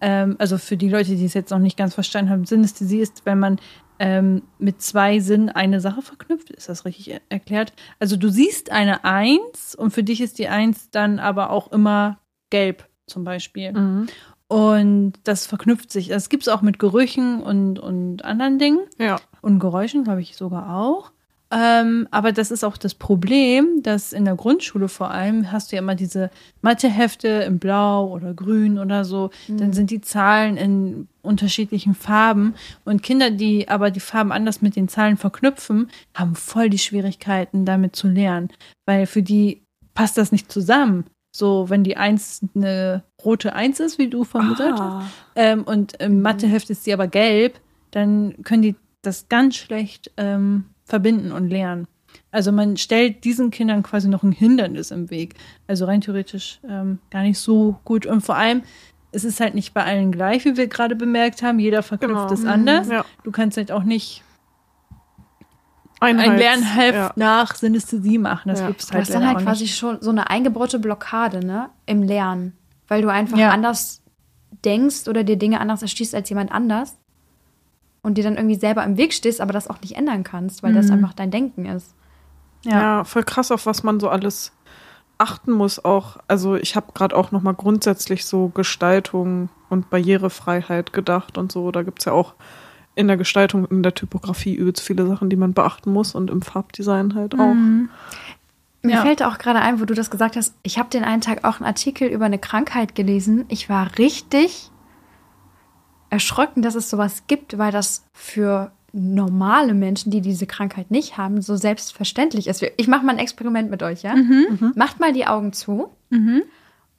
Ähm, also für die Leute, die es jetzt noch nicht ganz verstanden haben, Synästhesie ist, wenn man ähm, mit zwei Sinnen eine Sache verknüpft. Ist das richtig er erklärt? Also du siehst eine Eins und für dich ist die Eins dann aber auch immer gelb zum Beispiel. Mhm. Und das verknüpft sich. Das gibt es auch mit Gerüchen und, und anderen Dingen. Ja. Und Geräuschen, glaube ich, sogar auch. Ähm, aber das ist auch das Problem, dass in der Grundschule vor allem hast du ja immer diese Mathehefte in Blau oder Grün oder so. Dann sind die Zahlen in unterschiedlichen Farben. Und Kinder, die aber die Farben anders mit den Zahlen verknüpfen, haben voll die Schwierigkeiten, damit zu lernen. Weil für die passt das nicht zusammen. So, wenn die Eins eine rote Eins ist, wie du vorhin gesagt hast, ähm, und im Matheheft ist sie aber gelb, dann können die das ganz schlecht ähm, verbinden und lernen. Also man stellt diesen Kindern quasi noch ein Hindernis im Weg. Also rein theoretisch ähm, gar nicht so gut. Und vor allem, es ist halt nicht bei allen gleich, wie wir gerade bemerkt haben. Jeder verknüpft Genau. es anders. Ja. Du kannst halt auch nicht ein Einheits- Lernheft ja. nach Synesthesie machen. Das Ja. gibt's Du halt hast dann leider halt quasi nicht. schon so eine eingebaute Blockade, ne? Im Lernen. Weil du einfach Ja. anders denkst oder dir Dinge anders erschließt als jemand anders. Und dir dann irgendwie selber im Weg stehst, aber das auch nicht ändern kannst, weil das Mhm. einfach dein Denken ist. Ja. Ja. voll krass, auf was man so alles achten muss. Auch, also ich habe gerade auch noch mal grundsätzlich so Gestaltung und Barrierefreiheit gedacht und so. Da gibt's ja auch in der Gestaltung, in der Typografie übelst viele Sachen, die man beachten muss und im Farbdesign halt auch. Mhm. Mir Ja. fällt auch gerade ein, wo du das gesagt hast, ich habe den einen Tag auch einen Artikel über eine Krankheit gelesen. Ich war richtig erschrocken, dass es sowas gibt, weil das für normale Menschen, die diese Krankheit nicht haben, so selbstverständlich ist. Ich mache mal ein Experiment mit euch, ja? Macht mal die Augen zu Mhm.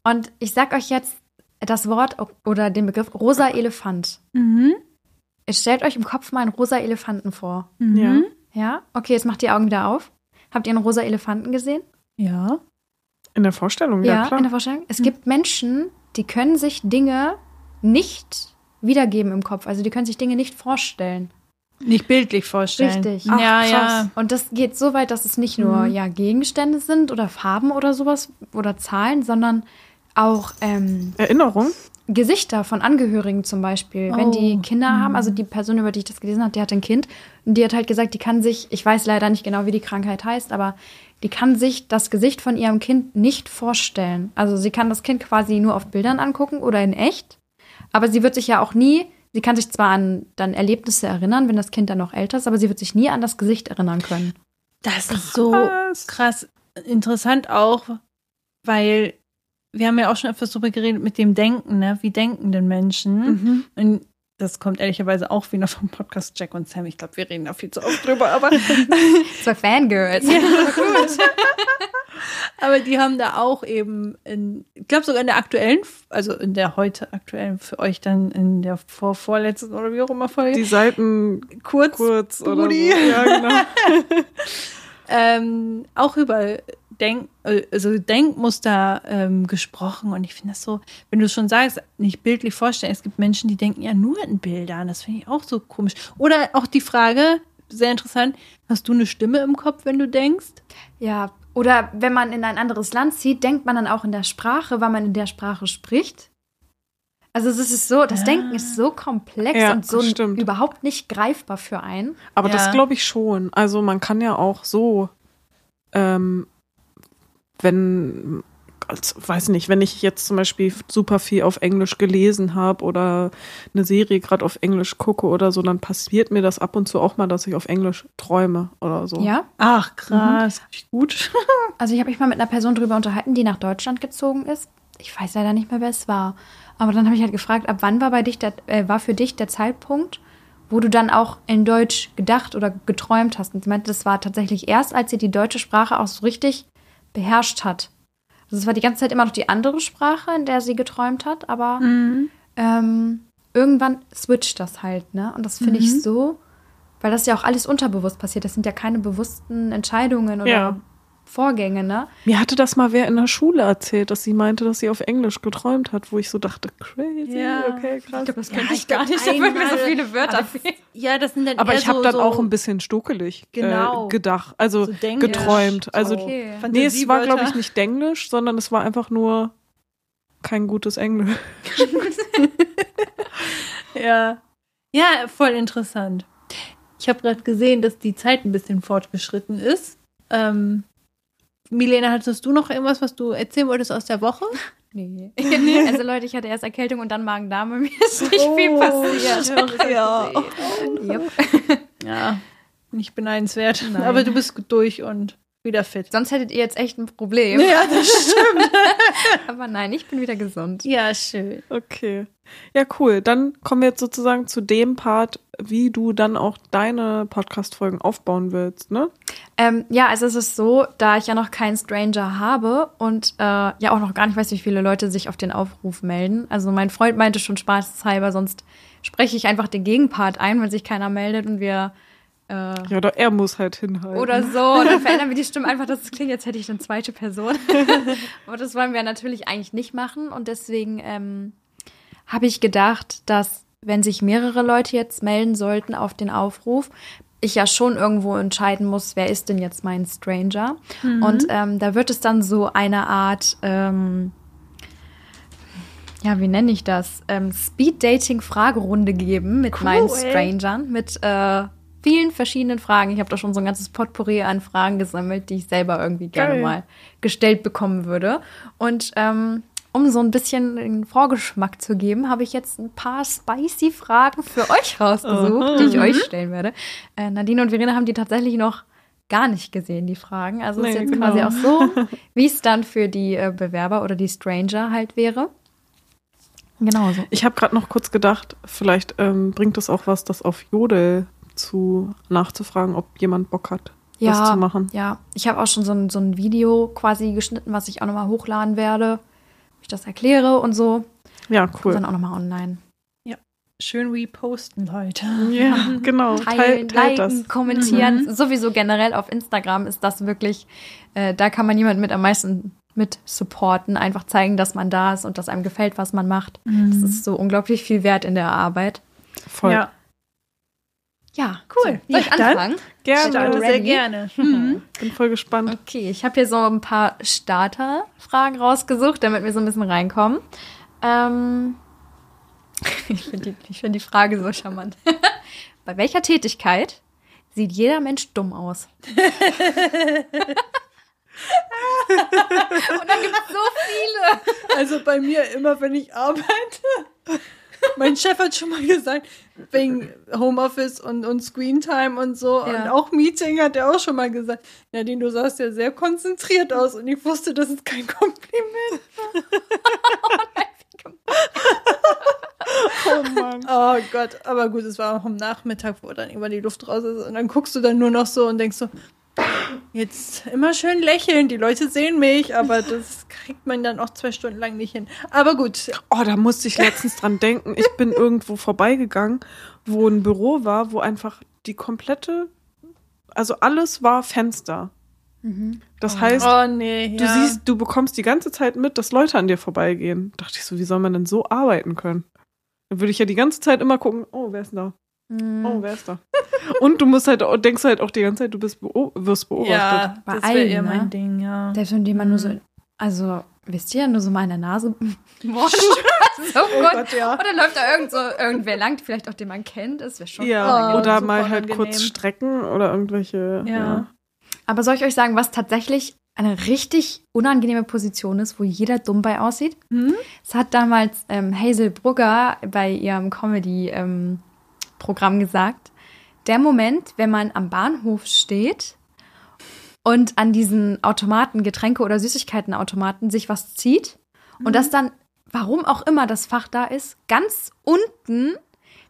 und ich sag euch jetzt das Wort oder den Begriff rosa Elefant. Mhm. Jetzt stellt euch im Kopf mal einen rosa Elefanten vor. Mhm. Ja. Ja? Okay, jetzt macht die Augen wieder auf. Habt ihr einen rosa Elefanten gesehen? Ja. In der Vorstellung, ja, klar. in der Vorstellung. Es gibt Menschen, die können sich Dinge nicht wiedergeben im Kopf. Also die können sich Dinge nicht vorstellen. Nicht bildlich vorstellen. Richtig. ja, Ach, ja. krass. Und das geht so weit, dass es nicht nur Mhm. ja, Gegenstände sind oder Farben oder sowas oder Zahlen, sondern auch ähm, Erinnerung? Gesichter von Angehörigen zum Beispiel. Wenn die Oh. Kinder haben, also die Person, über die ich das gelesen habe, die hat ein Kind und die hat halt gesagt, die kann sich, ich weiß leider nicht genau, wie die Krankheit heißt, aber die kann sich das Gesicht von ihrem Kind nicht vorstellen. Also sie kann das Kind quasi nur auf Bildern angucken oder in echt, aber sie wird sich ja auch nie, sie kann sich zwar an dann Erlebnisse erinnern, wenn das Kind dann noch älter ist, aber sie wird sich nie an das Gesicht erinnern können. Das ist so Krass. krass interessant auch, weil wir haben ja auch schon öfters darüber geredet mit dem Denken, ne? Wie denken denn Menschen? Mhm. Und das kommt ehrlicherweise auch wieder vom Podcast Jack und Sam. Ich glaube, wir reden da viel zu oft drüber, aber, Zwei Fangirls. Ja, gut. aber die haben da auch eben in, ich glaube sogar in der aktuellen, also in der heute aktuellen für euch dann in der vor vorletzten oder wie auch immer Folge, Die Seiten kurz, kurz oder so. Ja, genau. ähm, auch über Denk, äh, also Denkmuster ähm, gesprochen und ich finde das so, wenn du schon sagst, nicht bildlich vorstellen, es gibt Menschen, die denken ja nur in Bildern, das finde ich auch so komisch. Oder auch die Frage, sehr interessant, hast du eine Stimme im Kopf, wenn du denkst? Ja, oder wenn man in ein anderes Land zieht, denkt man dann auch in der Sprache, weil man in der Sprache spricht. Also es ist so, das Ja. Denken ist so komplex Ja, und so stimmt. überhaupt nicht greifbar für einen. Aber Ja. das glaube ich schon. Also man kann ja auch so, ähm, wenn, also, weiß nicht, wenn ich jetzt zum Beispiel super viel auf Englisch gelesen habe oder eine Serie gerade auf Englisch gucke oder so, dann passiert mir das ab und zu auch mal, dass ich auf Englisch träume oder so. Ja. Ach, krass. Gut. Also ich habe mich mal mit einer Person drüber unterhalten, die nach Deutschland gezogen ist. Ich weiß leider nicht mehr, wer es war. Aber dann habe ich halt gefragt, ab wann war bei dich der, äh, war für dich der Zeitpunkt, wo du dann auch in Deutsch gedacht oder geträumt hast? Und sie meinte, das war tatsächlich erst, als sie die deutsche Sprache auch so richtig beherrscht hat. Also es war die ganze Zeit immer noch die andere Sprache, in der sie geträumt hat, aber ähm, irgendwann switcht das halt, ne? Und das finde ich so, weil das ja auch alles unterbewusst passiert. Das sind ja keine bewussten Entscheidungen oder Ja. Vorgänge, ne? Mir hatte das mal wer in der Schule erzählt, dass sie meinte, dass sie auf Englisch geträumt hat, wo ich so dachte, crazy, Ja. okay, krass. das Ja, ich glaub, einmal- Aber- Ja, das sind dann Aber eher ich habe so, dann so auch ein bisschen stuckelig Genau. äh, gedacht, also So geträumt. Also Okay. nee, es war glaube ich nicht Denglisch, sondern es war einfach nur kein gutes Englisch. Ja. Ja, voll interessant. Ich habe gerade gesehen, dass die Zeit ein bisschen fortgeschritten ist. Ähm, Milena, hattest du noch irgendwas, was du erzählen wolltest aus der Woche? Nee. Also Leute, ich hatte erst Erkältung und dann Magen-Darm. Mir ist nicht viel Oh, passiert. ach ja. Jupp. Ja. nicht beneidenswert. Nein. Aber du bist gut durch und wieder fit. Sonst hättet ihr jetzt echt ein Problem. Ja, das stimmt. Aber nein, ich bin wieder gesund. ja, schön. Okay. Ja, cool. Dann kommen wir jetzt sozusagen zu dem Part, wie du dann auch deine Podcast-Folgen aufbauen willst, ne? Ähm, ja, also es ist so, da ich ja noch keinen Stranger habe und äh, ja auch noch gar nicht weiß, wie viele Leute sich auf den Aufruf melden. Also mein Freund meinte schon spaßhalber, sonst spreche ich einfach den Gegenpart ein, wenn sich keiner meldet und wir äh, Ja, oder er muss halt hinhalten. oder so. Und dann verändern wir die Stimme einfach, dass es klingt, als hätte ich eine zweite Person. Aber das wollen wir natürlich eigentlich nicht machen. Und deswegen ähm, habe ich gedacht, dass, wenn sich mehrere Leute jetzt melden sollten auf den Aufruf, ich ja schon irgendwo entscheiden muss, wer ist denn jetzt mein Stranger. Und ähm, da wird es dann so eine Art, ähm, ja, wie nenne ich das? Ähm, Speed-Dating-Fragerunde geben mit meinen Cool. Strangern, mit äh, vielen verschiedenen Fragen. Ich habe da schon so ein ganzes Potpourri an Fragen gesammelt, die ich selber irgendwie gerne Geil. mal gestellt bekommen würde. Und ähm, um so ein bisschen einen Vorgeschmack zu geben, habe ich jetzt ein paar spicy Fragen für euch rausgesucht, die ich euch stellen werde. Äh, Nadine und Verena haben die tatsächlich noch gar nicht gesehen, die Fragen. Also ist Nee, jetzt genau. quasi auch so, wie es dann für die äh, Bewerber oder die Stranger halt wäre. Genau so. Ich habe gerade noch kurz gedacht, vielleicht ähm, bringt es auch was, das auf Jodel zu nachzufragen, ob jemand Bock hat, das zu machen. Ja, ich habe auch schon so ein, so ein Video quasi geschnitten, was ich auch nochmal hochladen werde. Ich das erkläre und so. Ja, Und cool. dann auch nochmal online. Schön reposten, Leute. Ja, genau. Teilen, Teil, teilt liken, das. kommentieren. Sowieso generell auf Instagram ist das wirklich, äh, da kann man jemanden mit am meisten mit supporten. Einfach zeigen, dass man da ist und dass einem gefällt, was man macht. Das ist so unglaublich viel wert in der Arbeit. Voll. Ja, Ja, Cool. So, soll ich Ja, anfangen? Gerne. starte sehr gerne. Bin voll gespannt. Okay, ich habe hier so ein paar Starterfragen rausgesucht, damit wir so ein bisschen reinkommen. Ähm, ich finde die, find die Frage so charmant. Bei welcher Tätigkeit sieht jeder Mensch dumm aus? Und da gibt es so viele. Also bei mir immer, wenn ich arbeite. Mein Chef hat schon mal gesagt, wegen Homeoffice und, und Screentime und so Ja. und auch Meeting hat er auch schon mal gesagt, Nadine, du sahst ja sehr konzentriert aus und ich wusste, das ist kein Kompliment. Oh Mann. Oh Gott, aber gut, es war auch am Nachmittag, wo dann immer die Luft raus ist und dann guckst du dann nur noch so und denkst so, jetzt immer schön lächeln, die Leute sehen mich, aber das kriegt man dann auch zwei Stunden lang nicht hin. Aber gut, Oh, da musste ich letztens dran denken. Ich bin irgendwo vorbeigegangen, wo ein Büro war, wo einfach die komplette, also alles war Fenster. Das heißt, oh nee, du ja. siehst, du bekommst die ganze Zeit mit, dass Leute an dir vorbeigehen. Dachte ich so, wie soll man denn so arbeiten können? Dann würde ich ja die ganze Zeit immer gucken, oh, wer ist denn da? Hm. Oh, wer ist da? Und du musst halt, denkst halt auch die ganze Zeit, du bist beo wirst beobachtet. ja, Bei das wäre eher ne? mein Ding, ja. Selbst wenn jemand nur so, also, wisst ihr, nur so mal in der Nase morden. so Oh gut. Gott, ja. Oder läuft da irgend so, irgendwer lang, vielleicht auch den man kennt, das wäre schon. Ja, Oh, oder mal halt unangenehm. kurz strecken oder irgendwelche. Ja. Aber soll ich euch sagen, was tatsächlich eine richtig unangenehme Position ist, wo jeder dumm bei aussieht? Hm? Es hat damals ähm, Hazel Brugger bei ihrem Comedy-Programm gesagt, der Moment, wenn man am Bahnhof steht und an diesen Automaten, Getränke- oder Süßigkeitenautomaten sich was zieht und das dann, warum auch immer das Fach da ist, ganz unten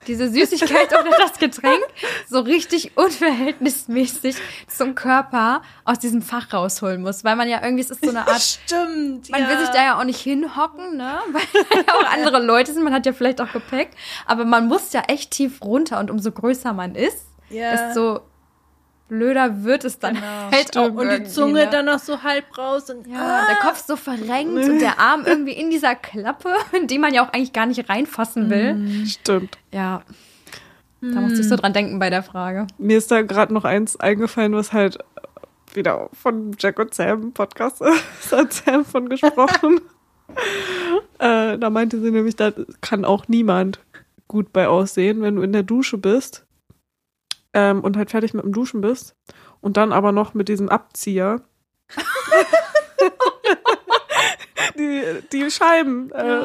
diese Süßigkeit oder das Getränk so richtig unverhältnismäßig zum Körper aus diesem Fach rausholen muss, weil man ja irgendwie, es ist so eine Art Stimmt, man ja. will sich da ja auch nicht hinhocken, ne? Weil ja auch andere Leute sind. Man hat ja vielleicht auch Gepäck. Aber man muss ja echt tief runter. Und umso größer man ist, ja. desto blöder wird es dann Genau. halt auch und die Zunge ne? dann noch so halb raus und Ja, der Kopf so verrenkt und der Arm irgendwie in dieser Klappe, in die man ja auch eigentlich gar nicht reinfassen will. Stimmt. Ja. Da musste ich so dran denken bei der Frage. Mir ist da gerade noch eins eingefallen, was halt wieder von Jack und Sam Podcast ist. Da hat Sam von gesprochen. äh, da meinte sie nämlich, da kann auch niemand gut bei aussehen, wenn du in der Dusche bist ähm, und halt fertig mit dem Duschen bist und dann aber noch mit diesem Abzieher die, die Scheiben äh,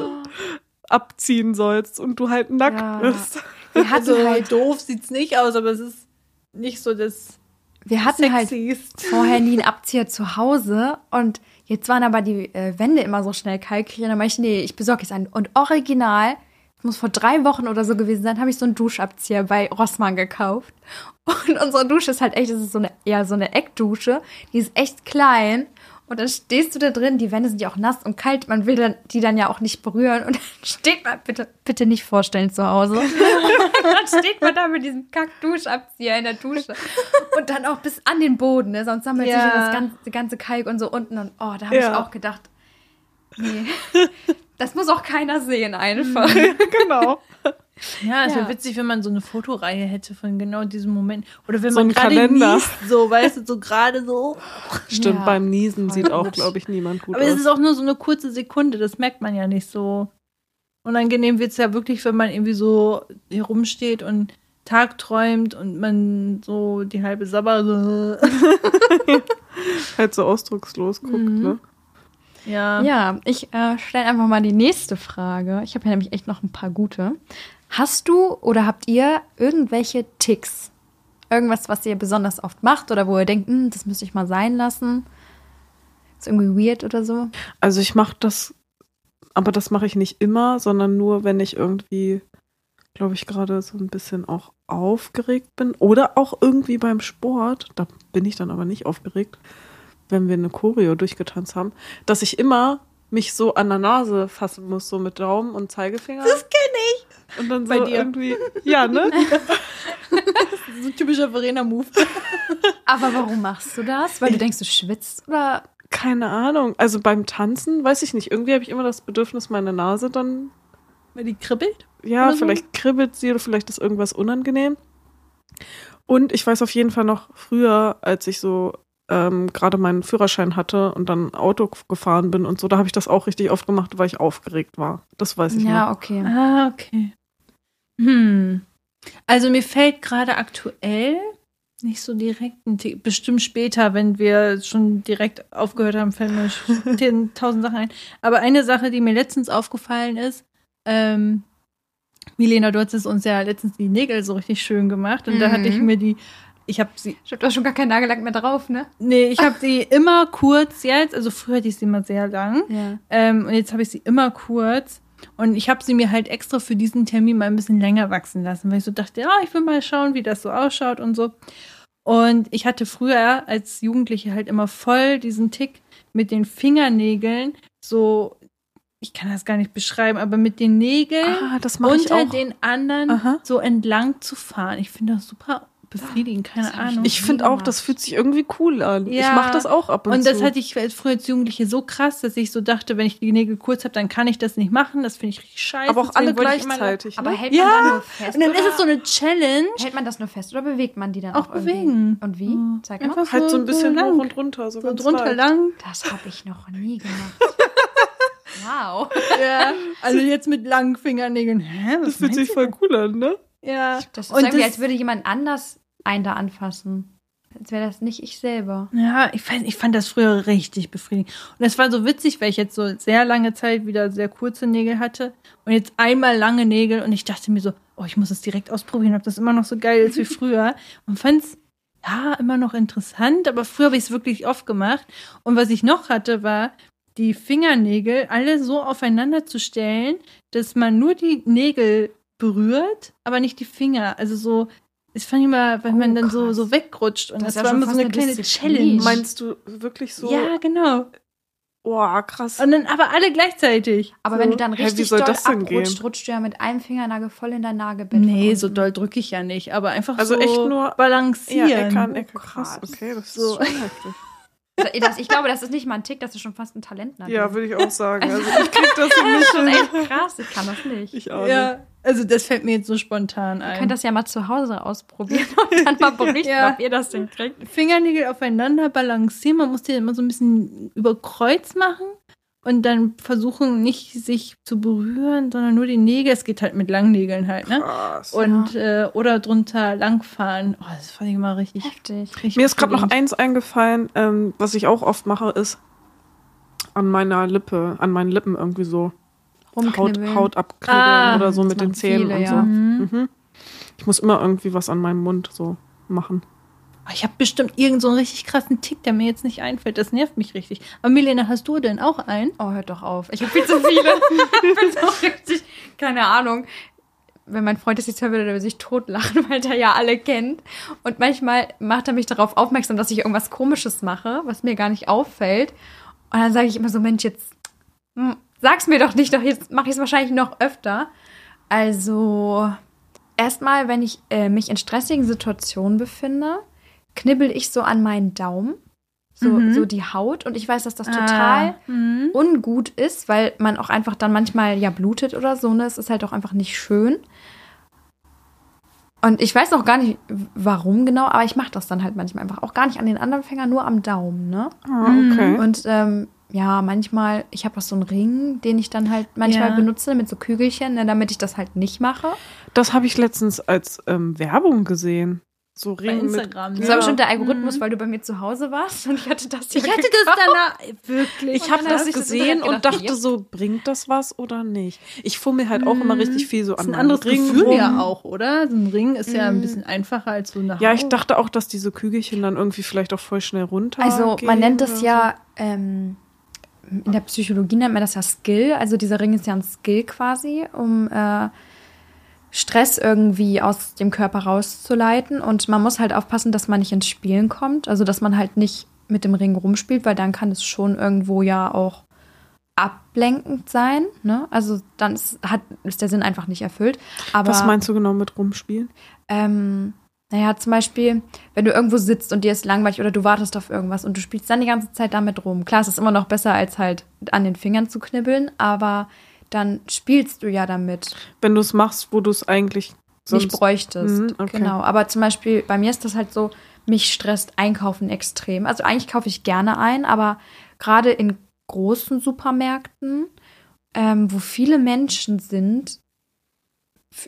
abziehen sollst und du halt nackt Ja. bist. Wir hatten also halt doof sieht's nicht aus, aber es ist nicht so das Wir hatten halt Sexiest. vorher nie einen Abzieher zu Hause und jetzt waren aber die äh, Wände immer so schnell kalkig und dann meinte ich, nee, ich besorge jetzt einen. Und original, es muss vor drei Wochen oder so gewesen sein, habe ich so einen Duschabzieher bei Rossmann gekauft. Und unsere Dusche ist halt echt, das ist so eine, eher so eine Eckdusche, die ist echt klein. Und dann stehst du da drin, die Wände sind ja auch nass und kalt, man will dann, die dann ja auch nicht berühren. Und dann steht man, bitte, bitte nicht vorstellen zu Hause. dann steht man da mit diesem Kack-Duschabzieher in der Dusche. Und dann auch bis an den Boden, ne? sonst sammelt sich Ja. ja das ganze, ganze Kalk und so unten. Und oh, da habe Ja. ich auch gedacht, nee, das muss auch keiner sehen einfach. genau. Ja, es wäre Ja. witzig, wenn man so eine Fotoreihe hätte von genau diesem Moment. Oder wenn So man gerade niest, so, weißt du, so gerade so. Stimmt, Ja, beim Niesen voll sieht auch, glaube ich, niemand gut Aber es aus. ist auch nur so eine kurze Sekunde, das merkt man ja nicht so. Unangenehm wird es ja wirklich, wenn man irgendwie so herumsteht und Tag träumt und man so die halbe Sabber so. halt so ausdruckslos guckt, Mhm. ne? Ja. Ja, ich äh, stelle einfach mal die nächste Frage. Ich habe ja nämlich echt noch ein paar gute. Hast du oder habt ihr irgendwelche Ticks? Irgendwas, was ihr besonders oft macht oder wo ihr denkt, hm, das müsste ich mal sein lassen? Ist irgendwie weird oder so? Also ich mache das, aber das mache ich nicht immer, sondern nur, wenn ich irgendwie, glaube ich, gerade so ein bisschen auch aufgeregt bin. Oder auch irgendwie beim Sport, da bin ich dann aber nicht aufgeregt, wenn wir eine Choreo durchgetanzt haben, dass ich immer mich so an der Nase fassen muss, so mit Daumen und Zeigefinger. Das kenne ich. Und dann so Bei dir. irgendwie, ja, ne? Das ist so ein typischer Verena-Move. Aber warum machst du das? Weil du denkst, du schwitzt oder? Keine Ahnung. Also beim Tanzen, weiß ich nicht, irgendwie habe ich immer das Bedürfnis, meine Nase dann Weil die kribbelt? Ja, so? vielleicht kribbelt sie oder vielleicht ist irgendwas unangenehm. Und ich weiß auf jeden Fall noch früher, als ich so ähm, gerade meinen Führerschein hatte und dann Auto gefahren bin und so, da habe ich das auch richtig oft gemacht, weil ich aufgeregt war. Das weiß ich Ja, noch. okay. Ah, okay. Hm. Also mir fällt gerade aktuell nicht so direkt ein Tick. Bestimmt später, wenn wir schon direkt aufgehört haben, fällt mir schon tausend Sachen ein. Aber eine Sache, die mir letztens aufgefallen ist, ähm, Milena, du hattest uns ja letztens die Nägel so richtig schön gemacht und da hatte ich Mhm. mir die, ich habe sie, Ich hab da schon gar keinen Nagellack mehr drauf, ne? nee, ich habe sie immer kurz jetzt, also früher hatte ich sie immer sehr lang. Ja. Ähm, und jetzt habe ich sie immer kurz. Und ich habe sie mir halt extra für diesen Termin mal ein bisschen länger wachsen lassen, weil ich so dachte, ja, ich will mal schauen, wie das so ausschaut und so. Und ich hatte früher als Jugendliche halt immer voll diesen Tick mit den Fingernägeln, so, ich kann das gar nicht beschreiben, aber mit den Nägeln Ah, unter den anderen Aha. so entlang zu fahren. Ich finde das super befriedigend, keine ich Ahnung. Ich finde auch, das fühlt sich irgendwie cool an. Ich Ja. mache das auch ab und, Und zu. das hatte ich als früher als Jugendliche so krass, dass ich so dachte, wenn ich die Nägel kurz habe, dann kann ich das nicht machen. Das finde ich richtig scheiße. aber auch alle Deswegen ich immer- gleichzeitig. Aber ne? hält Ja, man dann nur fest? Und dann oder ist es so eine Challenge. hält man das nur fest oder bewegt man die dann Auch auch, irgendwie? bewegen. Und wie? Ja. Zeig mal. Einfach halt so ein bisschen lang. hoch und runter. So, so ganz drunter leicht. lang. Das habe ich noch nie gemacht. wow. Ja. Also jetzt mit langen Fingernägeln. Hä? Was Das fühlt sich voll cool an, ne? Ja. Das ist Und irgendwie, das- als würde jemand anders einen da anfassen. Als wäre das nicht ich selber. Ja, ich, weiß, ich fand das früher richtig befriedigend. Und das war so witzig, weil ich jetzt so sehr lange Zeit wieder sehr kurze Nägel hatte und jetzt einmal lange Nägel und ich dachte mir so, oh, ich muss es direkt ausprobieren, ob das immer noch so geil ist wie früher. Und fand es ja immer noch interessant, aber früher habe ich es wirklich oft gemacht. Und was ich noch hatte, war die Fingernägel alle so aufeinander zu stellen, dass man nur die Nägel berührt, aber nicht die Finger. Also so, ich fand immer, wenn Oh, man dann so, krass. so wegrutscht und Das das, war schon immer so eine eine kleine Disziplin. Challenge. Meinst du wirklich so? Ja, genau. Boah, krass. Und dann aber alle gleichzeitig. Aber so. wenn du dann richtig soll doll das abrutscht, gehen? rutscht du ja mit einem Fingernagel voll in dein Nagelbett. Nee, so doll drücke ich ja nicht, aber einfach Also so echt nur- balancieren. Ja, Ecke an Ecke. Oh, Krass, krass. okay, das So. ist schon heftig. Also, das, ich glaube, das ist nicht mal ein Tick, das ist schon fast ein Talent. Ja, würde ich auch sagen. Also ich krieg das das nicht ist schon hin. echt krass. Ich kann das nicht. Ich auch Ja, also das fällt mir jetzt so spontan Ihr ein. könnt das ja mal zu Hause ausprobieren und dann mal berichten, Ja. ob ihr das denn kriegt. Fingernägel aufeinander balancieren. Man muss die immer so ein bisschen über Kreuz machen und dann versuchen, nicht sich zu berühren, sondern nur die Nägel. Es geht halt mit Langnägeln halt, ne? Krass. Und äh, oder drunter langfahren. Oh, das fand ich immer richtig. Heftig. richtig Mir ist gerade noch eins eingefallen, ähm, was ich auch oft mache, ist an meiner Lippe, an meinen Lippen irgendwie so Haut. Haut abkribbeln Ah, oder so mit den Zähnen viele, und ja. so. Mhm. Mhm. Ich muss immer irgendwie was an meinem Mund so machen. Oh, Ich habe bestimmt irgend so einen richtig krassen Tick, der mir jetzt nicht einfällt. Das nervt mich richtig. Aber Milena, hast du denn auch einen? Oh, hört doch auf. Ich habe viel zu viele. ich bin so richtig, keine Ahnung. Wenn mein Freund das jetzt hören würde, der würde sich totlachen, weil der ja alle kennt. Und manchmal macht er mich darauf aufmerksam, dass ich irgendwas Komisches mache, was mir gar nicht auffällt. Und dann sage ich immer so, Mensch, jetzt hm, sag's mir doch nicht, doch jetzt mache ich es wahrscheinlich noch öfter. Also erstmal, wenn ich äh, mich in stressigen Situationen befinde, knibbel ich so an meinen Daumen, so, Mhm. so die Haut. Und ich weiß, dass das total Mhm. ungut ist, weil man auch einfach dann manchmal ja blutet oder so, ne? Es ist halt auch einfach nicht schön. Und ich weiß auch gar nicht, warum genau, aber ich mache das dann halt manchmal einfach auch gar nicht an den anderen Fingern, nur am Daumen, ne? Ah, okay. Und ähm, ja, manchmal, ich habe auch so einen Ring, den ich dann halt manchmal Ja. benutze mit so Kügelchen, ne, damit ich das halt nicht mache. Das habe ich letztens als ähm, Werbung gesehen. So Bei Ring mit. Instagram. Das war bestimmt der Algorithmus, Mhm. weil du bei mir zu Hause warst und ich hatte das ja Ich hatte das danach wirklich. Ich habe das das gesehen direkt und gedacht, dachte ja. so, bringt das was oder nicht? Ich fummel halt auch immer Mhm. richtig viel so Das an ist ein anderes Ring Gefühl rum. ja auch, oder? So ein Ring ist ja ein Mhm. bisschen einfacher als so eine Ja, ich Haut. dachte auch, dass diese Kügelchen dann irgendwie vielleicht auch voll schnell runter. Also man nennt das ja, ähm, in der Psychologie nennt man das ja Skill. Also dieser Ring ist ja ein Skill quasi, um äh, Stress irgendwie aus dem Körper rauszuleiten. Und man muss halt aufpassen, dass man nicht ins Spielen kommt. Also dass man halt nicht mit dem Ring rumspielt, weil dann kann es schon irgendwo ja auch ablenkend sein. Ne? Also dann ist, hat, ist der Sinn einfach nicht erfüllt. Aber Was meinst du genau mit rumspielen? ähm, naja, zum Beispiel, wenn du irgendwo sitzt und dir ist langweilig oder du wartest auf irgendwas und du spielst dann die ganze Zeit damit rum. Klar, es ist immer noch besser, als halt an den Fingern zu knibbeln, aber dann spielst du ja damit. Wenn du es machst, wo du es eigentlich sonst nicht bräuchtest. Mhm, okay. Genau. Aber zum Beispiel, bei mir ist das halt so, mich stresst Einkaufen extrem. Also eigentlich kaufe ich gerne ein, aber gerade in großen Supermärkten, ähm, wo viele Menschen sind,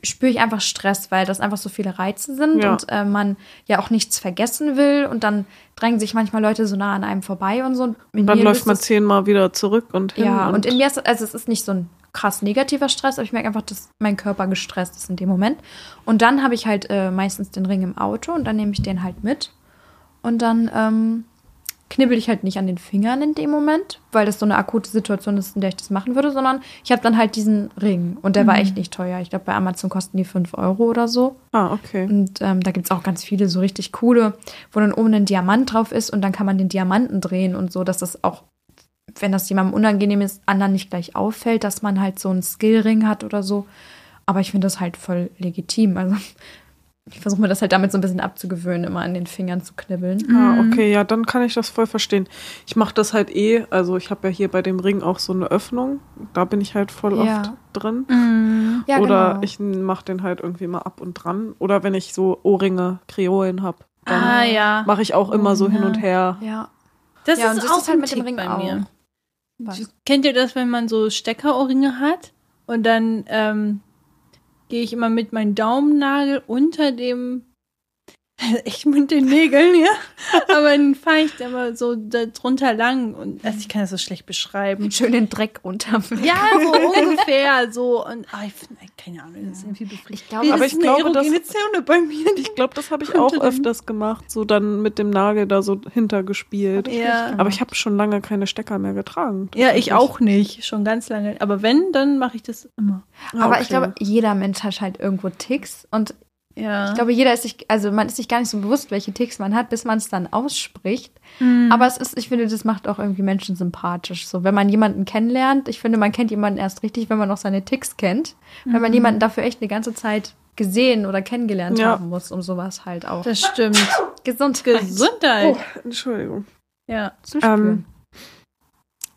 spüre ich einfach Stress, weil das einfach so viele Reize sind Ja. und äh, man ja auch nichts vergessen will und dann drängen sich manchmal Leute so nah an einem vorbei und so. Und Dann läuft man zehnmal wieder zurück und hin. ja, und in mir ist, also es ist nicht so ein krass negativer Stress, aber ich merke einfach, dass mein Körper gestresst ist in dem Moment. Und dann habe ich halt äh, meistens den Ring im Auto und dann nehme ich den halt mit. Und dann ähm, knibbel ich halt nicht an den Fingern in dem Moment, weil das so eine akute Situation ist, in der ich das machen würde, sondern ich habe dann halt diesen Ring. Und der war echt nicht teuer. Ich glaube, bei Amazon kosten die 5 Euro oder so. Ah, okay. Und ähm, da gibt es auch ganz viele so richtig coole, wo dann oben ein Diamant drauf ist und dann kann man den Diamanten drehen und so, dass das auch, wenn das jemandem unangenehm ist, anderen nicht gleich auffällt, dass man halt so einen Skillring hat oder so. Aber ich finde das halt voll legitim. Also ich versuche mir das halt damit so ein bisschen abzugewöhnen, immer an den Fingern zu knibbeln. Ah, okay, ja, dann kann ich das voll verstehen. Ich mache das halt eh, also ich habe ja hier bei dem Ring auch so eine Öffnung. Da bin ich halt voll Ja. oft drin. Mhm. Ja, Oder genau. ich mache den halt irgendwie mal ab und dran. Oder wenn ich so Ohrringe, Kreolen habe, dann Ah ja. mache ich auch immer so hin und her. Ja. Das Ja, ist das auch ist halt ein mit dem Ring bei auch. mir. Was? Kennt ihr das, wenn man so Steckerohrringe hat und dann ähm, gehe ich immer mit meinem Daumennagel unter dem echt mit den Nägeln, ja. Aber dann fahre ich da immer so drunter lang und also ich kann das so schlecht beschreiben. Schön den Dreck runter. Ja, so ungefähr so und ah, ich finde keine Ahnung, das ist irgendwie befriedigend. Ich glaube, Aber das ich glaube, das- Zone bei mir. Ich glaube, das habe ich auch öfters gemacht, so dann mit dem Nagel da so hintergespielt. Ja. Aber ich habe schon lange keine Stecker mehr getragen. Ja, ich auch nicht, schon ganz lange. Aber wenn, dann mache ich das immer. Ah, aber okay. ich glaube, jeder Mensch hat halt irgendwo Ticks und Ja. Ich glaube, jeder ist sich, also man ist sich gar nicht so bewusst, welche Ticks man hat, bis man es dann ausspricht. Mhm. Aber es ist, ich finde, das macht auch irgendwie Menschen sympathisch. So, wenn man jemanden kennenlernt, ich finde, man kennt jemanden erst richtig, wenn man noch seine Ticks kennt. Wenn man jemanden dafür echt eine ganze Zeit gesehen oder kennengelernt Ja. haben muss, um sowas halt auch das stimmt. Gesundheit Gesundheit. Oh, Entschuldigung. Ja. zu spüren. Ähm,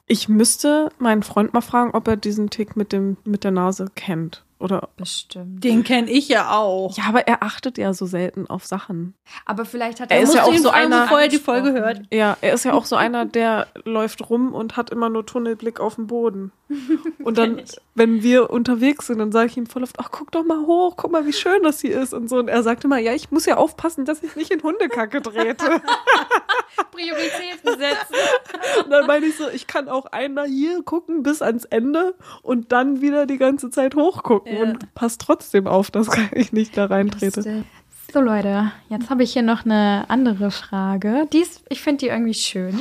Ich müsste meinen Freund mal fragen, ob er diesen Tick mit dem mit der Nase kennt oder. Bestimmt. Den kenne ich ja auch. Ja, aber er achtet ja so selten auf Sachen. Aber vielleicht hat Er ist Musst ja auch so einer- bevor er die Folge hört. Ja, er ist ja auch so einer, der läuft rum und hat immer nur Tunnelblick auf den Boden. Und dann, wenn wir unterwegs sind, dann sage ich ihm voll oft, ach, guck doch mal hoch, guck mal, wie schön das hier ist und so. Und er sagt immer, ja, ich muss ja aufpassen, dass ich nicht in Hundekacke trete. Prioritäten setzen. Und dann meine ich so, ich kann auch einer hier gucken bis ans Ende und dann wieder die ganze Zeit hochgucken Ja. und passt trotzdem auf, dass ich nicht da reintrete. So Leute, jetzt habe ich hier noch eine andere Frage. Die ist, ich finde die irgendwie schön.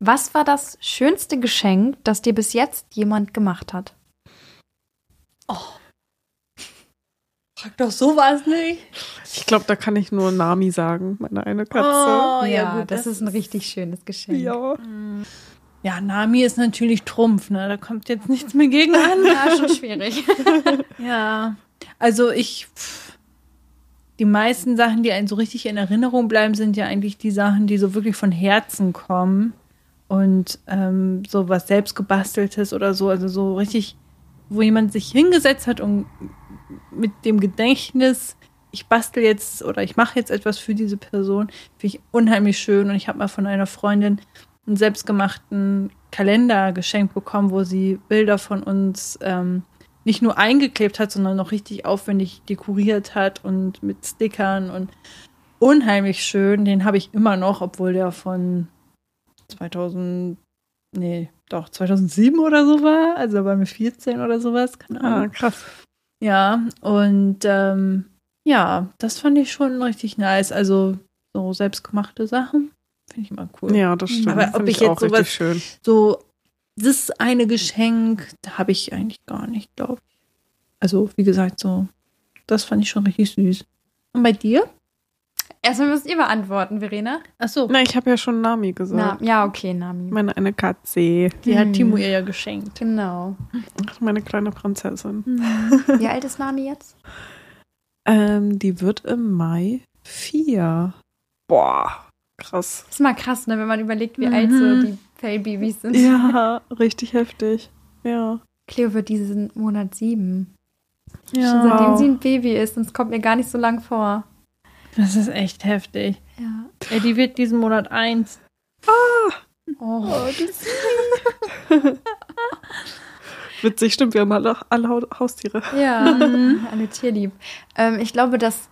Was war das schönste Geschenk, das dir bis jetzt jemand gemacht hat? Frag doch sowas nicht. Ich glaube, da kann ich nur Nami sagen, meine eine Katze. Oh, ja, gut, das, das ist ein richtig schönes Geschenk. ja. Ja, Nami ist natürlich Trumpf, ne? Da kommt jetzt nichts mehr gegen an. Ja, schon schwierig. Ja, also ich, pff, die meisten Sachen, die einen so richtig in Erinnerung bleiben, sind ja eigentlich die Sachen, die so wirklich von Herzen kommen und ähm, so was selbstgebasteltes oder so, also so richtig, wo jemand sich hingesetzt hat und mit dem Gedächtnis, ich bastel jetzt oder ich mache jetzt etwas für diese Person, finde ich unheimlich schön und ich habe mal von einer Freundin einen selbstgemachten Kalender geschenkt bekommen, wo sie Bilder von uns ähm, nicht nur eingeklebt hat, sondern noch richtig aufwendig dekoriert hat und mit Stickern und unheimlich schön. Den habe ich immer noch, obwohl der von 2000, nee, doch 2007 oder so war. Also war mir 14 oder sowas. Keine Ah, Ahnung. krass. Ja, und ähm, ja, das fand ich schon richtig nice. Also so selbstgemachte Sachen finde ich immer cool. Ja, das stimmt. Aber ob Find ich jetzt sowas- schön. So, das eine Geschenk, da habe ich eigentlich gar nicht, glaube ich. Also, wie gesagt, so, das fand ich schon richtig süß. Und bei dir? Erstmal müsst ihr beantworten, Verena. Ach so, Na, ich habe ja schon Nami gesagt. Na, ja, okay, Nami. Meine eine Katze. die hat Hm. Timo ihr ja geschenkt. Genau. Meine kleine Prinzessin. Wie alt ist Nami jetzt? Ähm, die wird im Mai vier. Boah, krass. ist mal krass, ne, wenn man überlegt, wie Mhm. alt so die Fellbabys sind. Ja, richtig heftig. Ja. Cleo wird diesen Monat sieben. Schon Ja, seitdem Wow. sie ein Baby ist, und es kommt mir gar nicht so lang vor. das ist echt heftig. Ja. Ey, die wird diesen Monat eins. Oh. Witzig, stimmt, wir haben alle, alle Hau- Haustiere. Ja, Mhm. alle tierlieb. Ähm, ich glaube, dass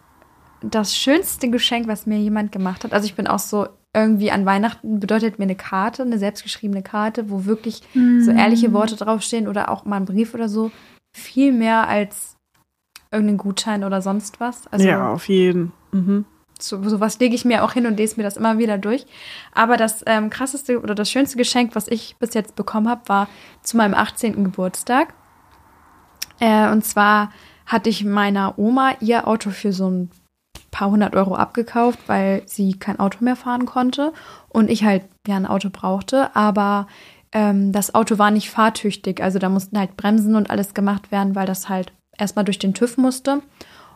das schönste Geschenk, was mir jemand gemacht hat, also ich bin auch so, irgendwie an Weihnachten bedeutet mir eine Karte, eine selbstgeschriebene Karte, wo wirklich so ehrliche Worte draufstehen oder auch mal ein Brief oder so, viel mehr als irgendein Gutschein oder sonst was. Also ja, auf jeden. Mhm. so, sowas lege ich mir auch hin und lese mir das immer wieder durch. Aber das ähm, krasseste oder das schönste Geschenk, was ich bis jetzt bekommen habe, war zu meinem 18. Geburtstag. Äh, und zwar hatte ich meiner Oma ihr Auto für so ein paar hundert Euro abgekauft, weil sie kein Auto mehr fahren konnte und ich halt ja ein Auto brauchte. Aber ähm, das Auto war nicht fahrtüchtig. Also da mussten halt Bremsen und alles gemacht werden, weil das halt erstmal durch den TÜV musste.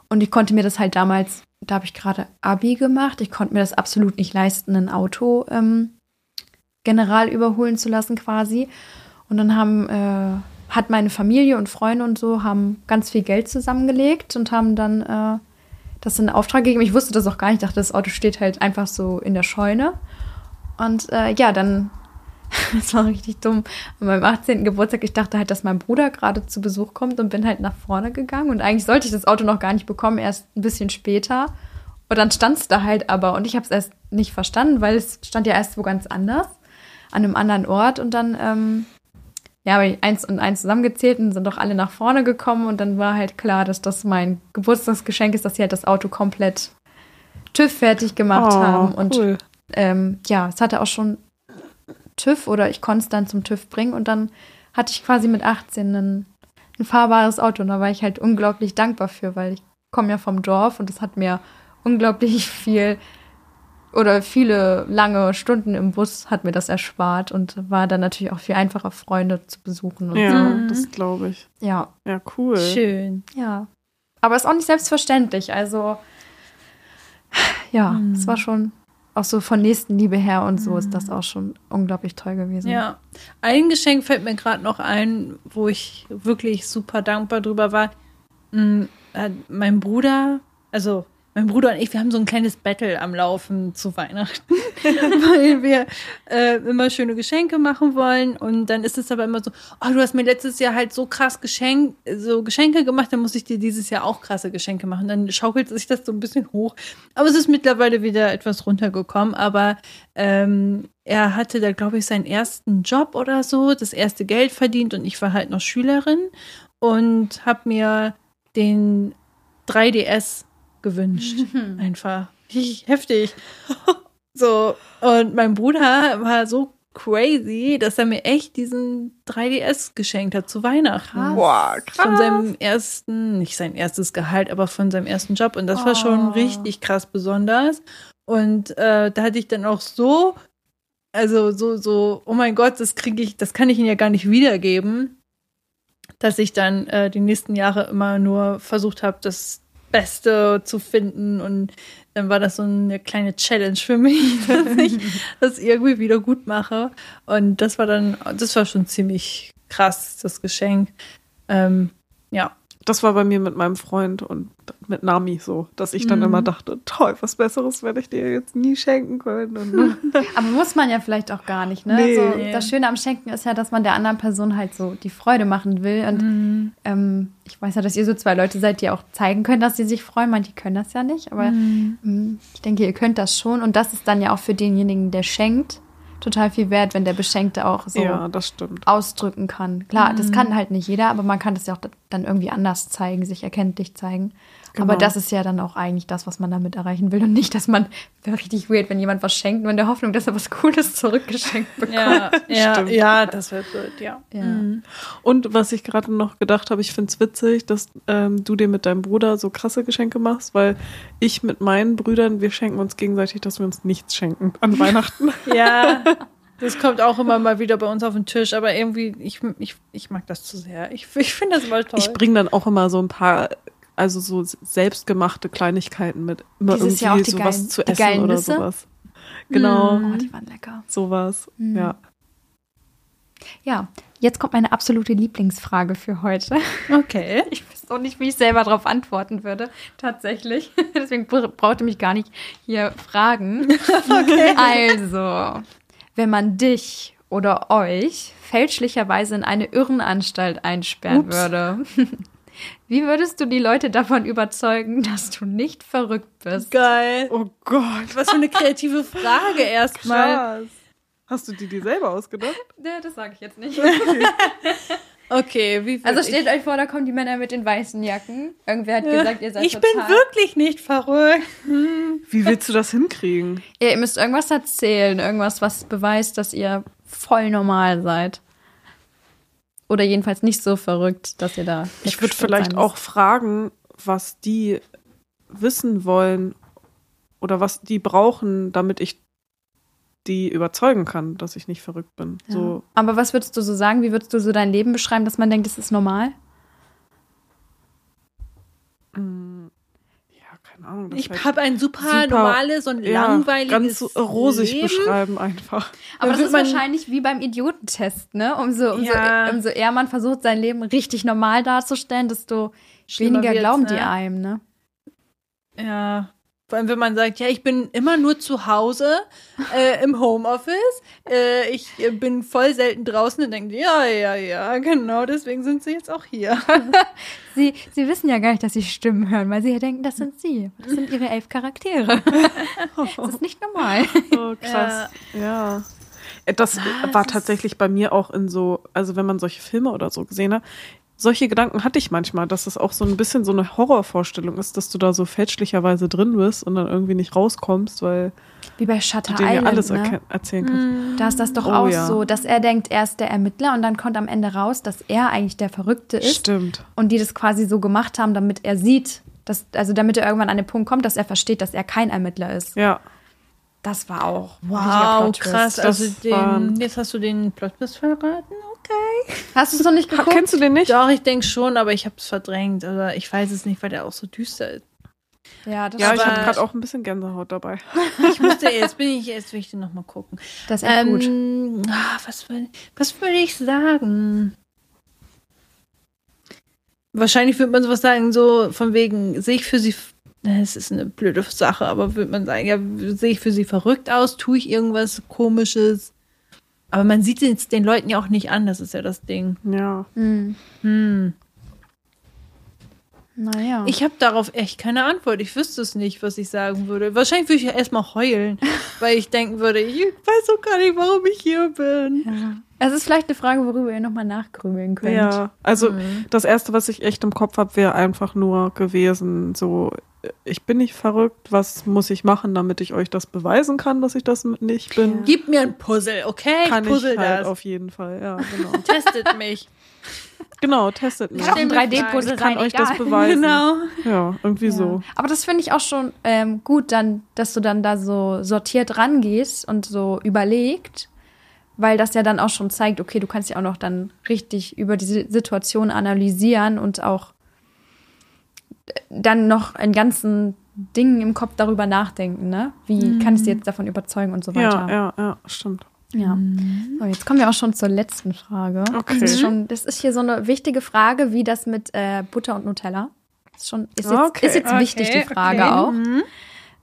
Und ich konnte mir das halt damals, da habe ich gerade Abi gemacht, ich konnte mir das absolut nicht leisten, ein Auto ähm, general überholen zu lassen quasi. Und dann haben, äh, hat meine Familie und Freunde und so haben ganz viel Geld zusammengelegt und haben dann äh, das in Auftrag gegeben. Ich wusste das auch gar nicht, ich dachte, das Auto steht halt einfach so in der Scheune. Und äh, ja, dann, das war richtig dumm. An meinem 18. Geburtstag, ich dachte halt, dass mein Bruder gerade zu Besuch kommt und bin halt nach vorne gegangen. Und eigentlich sollte ich das Auto noch gar nicht bekommen, erst ein bisschen später. Und dann stand es da halt aber und ich habe es erst nicht verstanden, weil es stand ja erst wo ganz anders, an einem anderen Ort. Und dann, ähm, ja, habe ich eins und eins zusammengezählt und sind doch alle nach vorne gekommen. Und dann war halt klar, dass das mein Geburtstagsgeschenk ist, dass sie halt das Auto komplett TÜV fertig gemacht Oh, haben. Und cool. ähm, ja, es hatte auch schon TÜV oder ich konnte es dann zum TÜV bringen und dann hatte ich quasi mit 18 ein, ein fahrbares Auto und da war ich halt unglaublich dankbar für, weil ich komme ja vom Dorf und es hat mir unglaublich viel oder viele lange Stunden im Bus hat mir das erspart und war dann natürlich auch viel einfacher, Freunde zu besuchen. Und Ja, Mhm. das glaube ich. so. ja, Ja, cool. Schön. ja. Aber ist auch nicht selbstverständlich. Also, ja, Mhm. es war schon auch so von Nächstenliebe her und so ist das auch schon unglaublich toll gewesen. Ja, ein Geschenk fällt mir gerade noch ein, wo ich wirklich super dankbar drüber war. Mm, äh, Mein Bruder, also mein Bruder und ich, wir haben so ein kleines Battle am Laufen zu Weihnachten, weil wir äh, immer schöne Geschenke machen wollen. Und dann ist es aber immer so, oh, du hast mir letztes Jahr halt so krass Geschenk, so Geschenke gemacht, dann muss ich dir dieses Jahr auch krasse Geschenke machen. Dann schaukelt sich das so ein bisschen hoch. Aber es ist mittlerweile wieder etwas runtergekommen. Aber ähm, er hatte da, glaube ich, seinen ersten Job oder so, das erste Geld verdient und ich war halt noch Schülerin und habe mir den 3DS gewünscht. Einfach heftig. So, und mein Bruder war so crazy, dass er mir echt diesen 3DS geschenkt hat zu Weihnachten. Krass. Boah, krass. Von seinem ersten, nicht sein erstes Gehalt, aber von seinem ersten Job. Und das war schon Oh. richtig krass besonders. Und äh, da hatte ich dann auch so, also so, so, oh mein Gott, das kriege ich, das kann ich Ihnen ja gar nicht wiedergeben, dass ich dann äh, die nächsten Jahre immer nur versucht habe, das Beste zu finden. Und dann war das so eine kleine Challenge für mich, dass ich das irgendwie wieder gut mache. Und das war dann, das war schon ziemlich krass, das Geschenk. Ähm, ja. Das war bei mir mit meinem Freund und mit Nami so, dass ich dann Mhm. immer dachte, toll, was Besseres werde ich dir jetzt nie schenken können. Und Aber muss man ja vielleicht auch gar nicht, ne? Nee. So, das Schöne am Schenken ist ja, dass man der anderen Person halt so die Freude machen will. Und Mhm. ähm, ich weiß ja, dass ihr so zwei Leute seid, die auch zeigen können, dass sie sich freuen. Manche können das ja nicht, aber Mhm. ähm, ich denke, ihr könnt das schon. Und das ist dann ja auch für denjenigen, der schenkt, total viel wert, wenn der Beschenkte auch so ja, ausdrücken kann. Klar, Mhm. das kann halt nicht jeder, aber man kann das ja auch dann irgendwie anders zeigen, sich erkenntlich zeigen. Genau. Aber das ist ja dann auch eigentlich das, was man damit erreichen will und nicht, dass man wäre richtig weird, wenn jemand was schenkt, nur in der Hoffnung, dass er was Cooles zurückgeschenkt bekommt. Ja, ja, Stimmt. ja, das wird blöd, ja. Ja. Mhm. Und was ich gerade noch gedacht habe, ich finde es witzig, dass ähm, du dir mit deinem Bruder so krasse Geschenke machst, weil ich mit meinen Brüdern, wir schenken uns gegenseitig, dass wir uns nichts schenken an Weihnachten. Ja, das kommt auch immer mal wieder bei uns auf den Tisch, aber irgendwie, ich, ich, ich mag das zu sehr. Ich, ich finde das mal toll. Ich bringe dann auch immer so ein paar, also so selbstgemachte Kleinigkeiten mit. Immer Dieses irgendwie Jahr auch die sowas geilen- zu essen oder Nüsse? sowas. Genau, Oh, die waren lecker. sowas. Mhm. Ja. Ja, jetzt kommt meine absolute Lieblingsfrage für heute. okay. Ich weiß auch nicht, wie ich selber darauf antworten würde, tatsächlich. Deswegen br- brauchte mich gar nicht hier fragen. Also, wenn man dich oder euch fälschlicherweise in eine Irrenanstalt einsperren Ups. würde, wie würdest du die Leute davon überzeugen, dass du nicht verrückt bist? Geil. Oh Gott. Was für eine kreative Frage erstmal. Krass. Hast du die dir selber ausgedacht? Ja, das sage ich jetzt nicht. Okay, wie würd Also ich- stellt euch vor, da kommen die Männer mit den weißen Jacken. Irgendwer hat gesagt, ihr seid Ich bin total wirklich nicht verrückt. Wie willst du das hinkriegen? Ihr müsst irgendwas erzählen, irgendwas, was beweist, dass ihr voll normal seid. Oder jedenfalls nicht so verrückt, dass ihr da. Ich würde vielleicht auch fragen, was die wissen wollen oder was die brauchen, damit ich die überzeugen kann, dass ich nicht verrückt bin. müsst. So, Ja. Aber was würdest du so sagen? Wie würdest du so dein Leben beschreiben, dass man denkt, das ist normal? mm, ja, Ahnung. das Ich halt habe ein super, super- normales und ja, langweiliges ganz so rosig Leben. beschreiben einfach. Aber das wird ist wahrscheinlich wie beim Idiotentest, ne? Umso, umso, Ja. umso eher man versucht, sein Leben richtig normal darzustellen, desto Schlimmer weniger glauben die ne? einem, ne? Ja. Vor allem, wenn man sagt, ja, ich bin immer nur zu Hause äh, im Homeoffice, äh, ich äh, bin voll selten draußen und denkt, ja, ja, ja, genau, deswegen sind sie jetzt auch hier. Sie, sie wissen ja gar nicht, dass sie Stimmen hören, weil sie ja denken, das sind sie. Das sind ihre elf Charaktere. Das ist nicht normal. Oh, krass. Ja. Äh, Das Was? war tatsächlich bei mir auch in so, also wenn man solche Filme oder so gesehen hat, solche Gedanken hatte ich manchmal, dass es auch so ein bisschen so eine Horrorvorstellung ist, dass du da so fälschlicherweise drin bist und dann irgendwie nicht rauskommst, weil Wie bei du Shutter denen ja Island, alles ne? erzählen kannst. Da ist das doch Oh, auch ja. so, dass er denkt, er ist der Ermittler und dann kommt am Ende raus, dass er eigentlich der Verrückte ist Stimmt. und die das quasi so gemacht haben, damit er sieht, dass, also damit er irgendwann an den Punkt kommt, dass er versteht, dass er kein Ermittler ist. Ja. Das war auch Wow, krass. Also den, jetzt hast du den Plot-Twist verraten? Okay. Hast du es noch nicht geguckt? kennst du den nicht? Doch, ich denke schon, aber ich habe es verdrängt. Oder ich weiß es nicht, weil der auch so düster ist. Ja, das, Ja, ich habe gerade auch ein bisschen Gänsehaut dabei. Ich musste, jetzt bin ich, jetzt will ich den nochmal gucken. das ist echt gut. Ähm, ah, was will, was will ich sagen? Wahrscheinlich würde man sowas sagen, so von wegen, sehe ich für sie, es ist eine blöde Sache, aber würde man sagen, ja, sehe ich für sie verrückt aus, tue ich irgendwas komisches? Aber man sieht es den Leuten ja auch nicht an, das ist ja das Ding. Ja. Hm. Hm. Naja. Ich habe darauf echt keine Antwort. Ich wüsste es nicht, was ich sagen würde. Wahrscheinlich würde ich ja erstmal heulen, weil ich denken würde, ich weiß auch gar nicht, warum ich hier bin. ja. Es ist vielleicht eine Frage, worüber ihr nochmal nachgrübeln könnt. Ja. Also Mhm. das erste, was ich echt im Kopf habe, wäre einfach nur gewesen, so ich bin nicht verrückt, was muss ich machen, damit ich euch das beweisen kann, dass ich das nicht bin? Gib mir ein Puzzle, okay? Kann ich puzzle ich halt das. auf jeden Fall, ja, genau. Testet mich. genau, testet mich. Kann ein Stimme 3D-Puzzle Ich kann sein, euch egal. das beweisen. Genau. Ja, irgendwie so. Aber das finde ich auch schon ähm, gut, dann, dass du dann da so sortiert rangehst und so überlegt, weil das ja dann auch schon zeigt, okay, du kannst ja auch noch dann richtig über diese Situation analysieren und auch dann noch einen ganzen Dingen im Kopf darüber nachdenken, ne? Wie kann ich sie jetzt davon überzeugen und so weiter. Ja, ja, ja, stimmt. Ja. So, jetzt kommen wir auch schon zur letzten Frage. Okay. Das ist, schon, das ist hier so eine wichtige Frage, wie das mit äh, Butter und Nutella. Ist schon, ist jetzt, Okay, ist jetzt okay, wichtig, die Frage okay. auch. Mhm.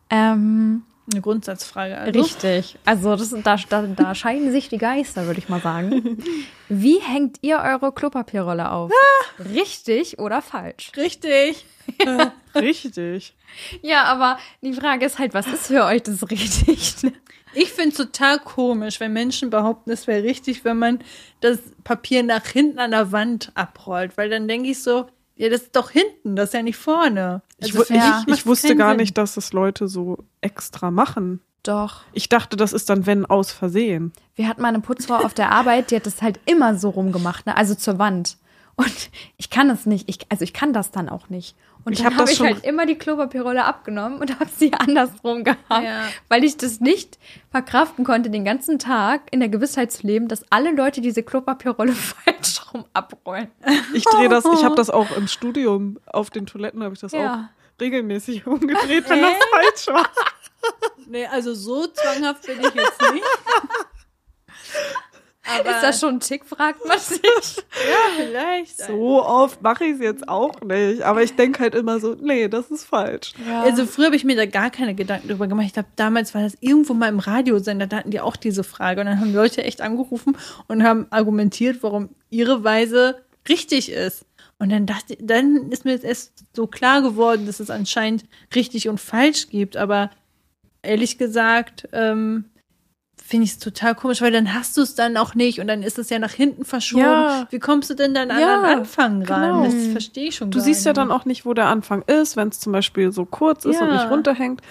Ähm, Eine Grundsatzfrage. Also. richtig. Also das, da, da, da scheiden sich die Geister, würde ich mal sagen. Wie hängt ihr eure Klopapierrolle auf? Richtig oder falsch? Richtig. Richtig. Ja, aber die Frage ist halt, was ist für euch das richtig? Ich finde es total komisch, wenn Menschen behaupten, es wäre richtig, wenn man das Papier nach hinten an der Wand abrollt. Weil dann denke ich so, ja, das ist doch hinten, das ist ja nicht vorne. Ich, Also ich, macht's ich wusste gar Sinn. nicht, dass das Leute so extra machen. Doch. Ich dachte, das ist dann, wenn aus Versehen. Wir hatten mal eine Putzfrau auf der Arbeit, die hat das halt immer so rumgemacht, ne? also zur Wand. Und kann es nicht, ich, also ich kann das dann auch nicht. Und Ich dann hab habe das ich schon- halt immer die Klopapierrolle abgenommen und habe sie andersrum gehabt, Ja. weil ich das nicht verkraften konnte, den ganzen Tag in der Gewissheit zu leben, dass alle Leute diese Klopapierrolle falsch rum abrollen. Ich drehe das, ich habe das auch im Studium auf den Toiletten habe ich das Ja. auch regelmäßig umgedreht, wenn das falsch war. Nee, also so zwanghaft bin ich jetzt nicht. Aber Ist das schon ein Tick, fragt man sich. ja, vielleicht. So oft mache ich es jetzt auch nicht, aber ich denke halt immer so, nee, das ist falsch. Also früher habe ich mir da gar keine Gedanken drüber gemacht. Ich glaube, damals war das irgendwo mal im Radiosender, da hatten die auch diese Frage. Und dann haben Leute echt angerufen und haben argumentiert, warum ihre Weise richtig ist. Und dann dachte, dann ist mir jetzt erst so klar geworden, dass es anscheinend richtig und falsch gibt. Aber ehrlich gesagt, ähm, finde ich es total komisch, weil dann hast du es dann auch nicht und dann ist es ja nach hinten verschoben. Ja. Wie kommst du denn dann an Ja, den Anfang ran? genau. Das verstehe ich schon Du siehst ja nicht. dann auch nicht, wo der Anfang ist, wenn es zum Beispiel so kurz ist und Ja. nicht runterhängt.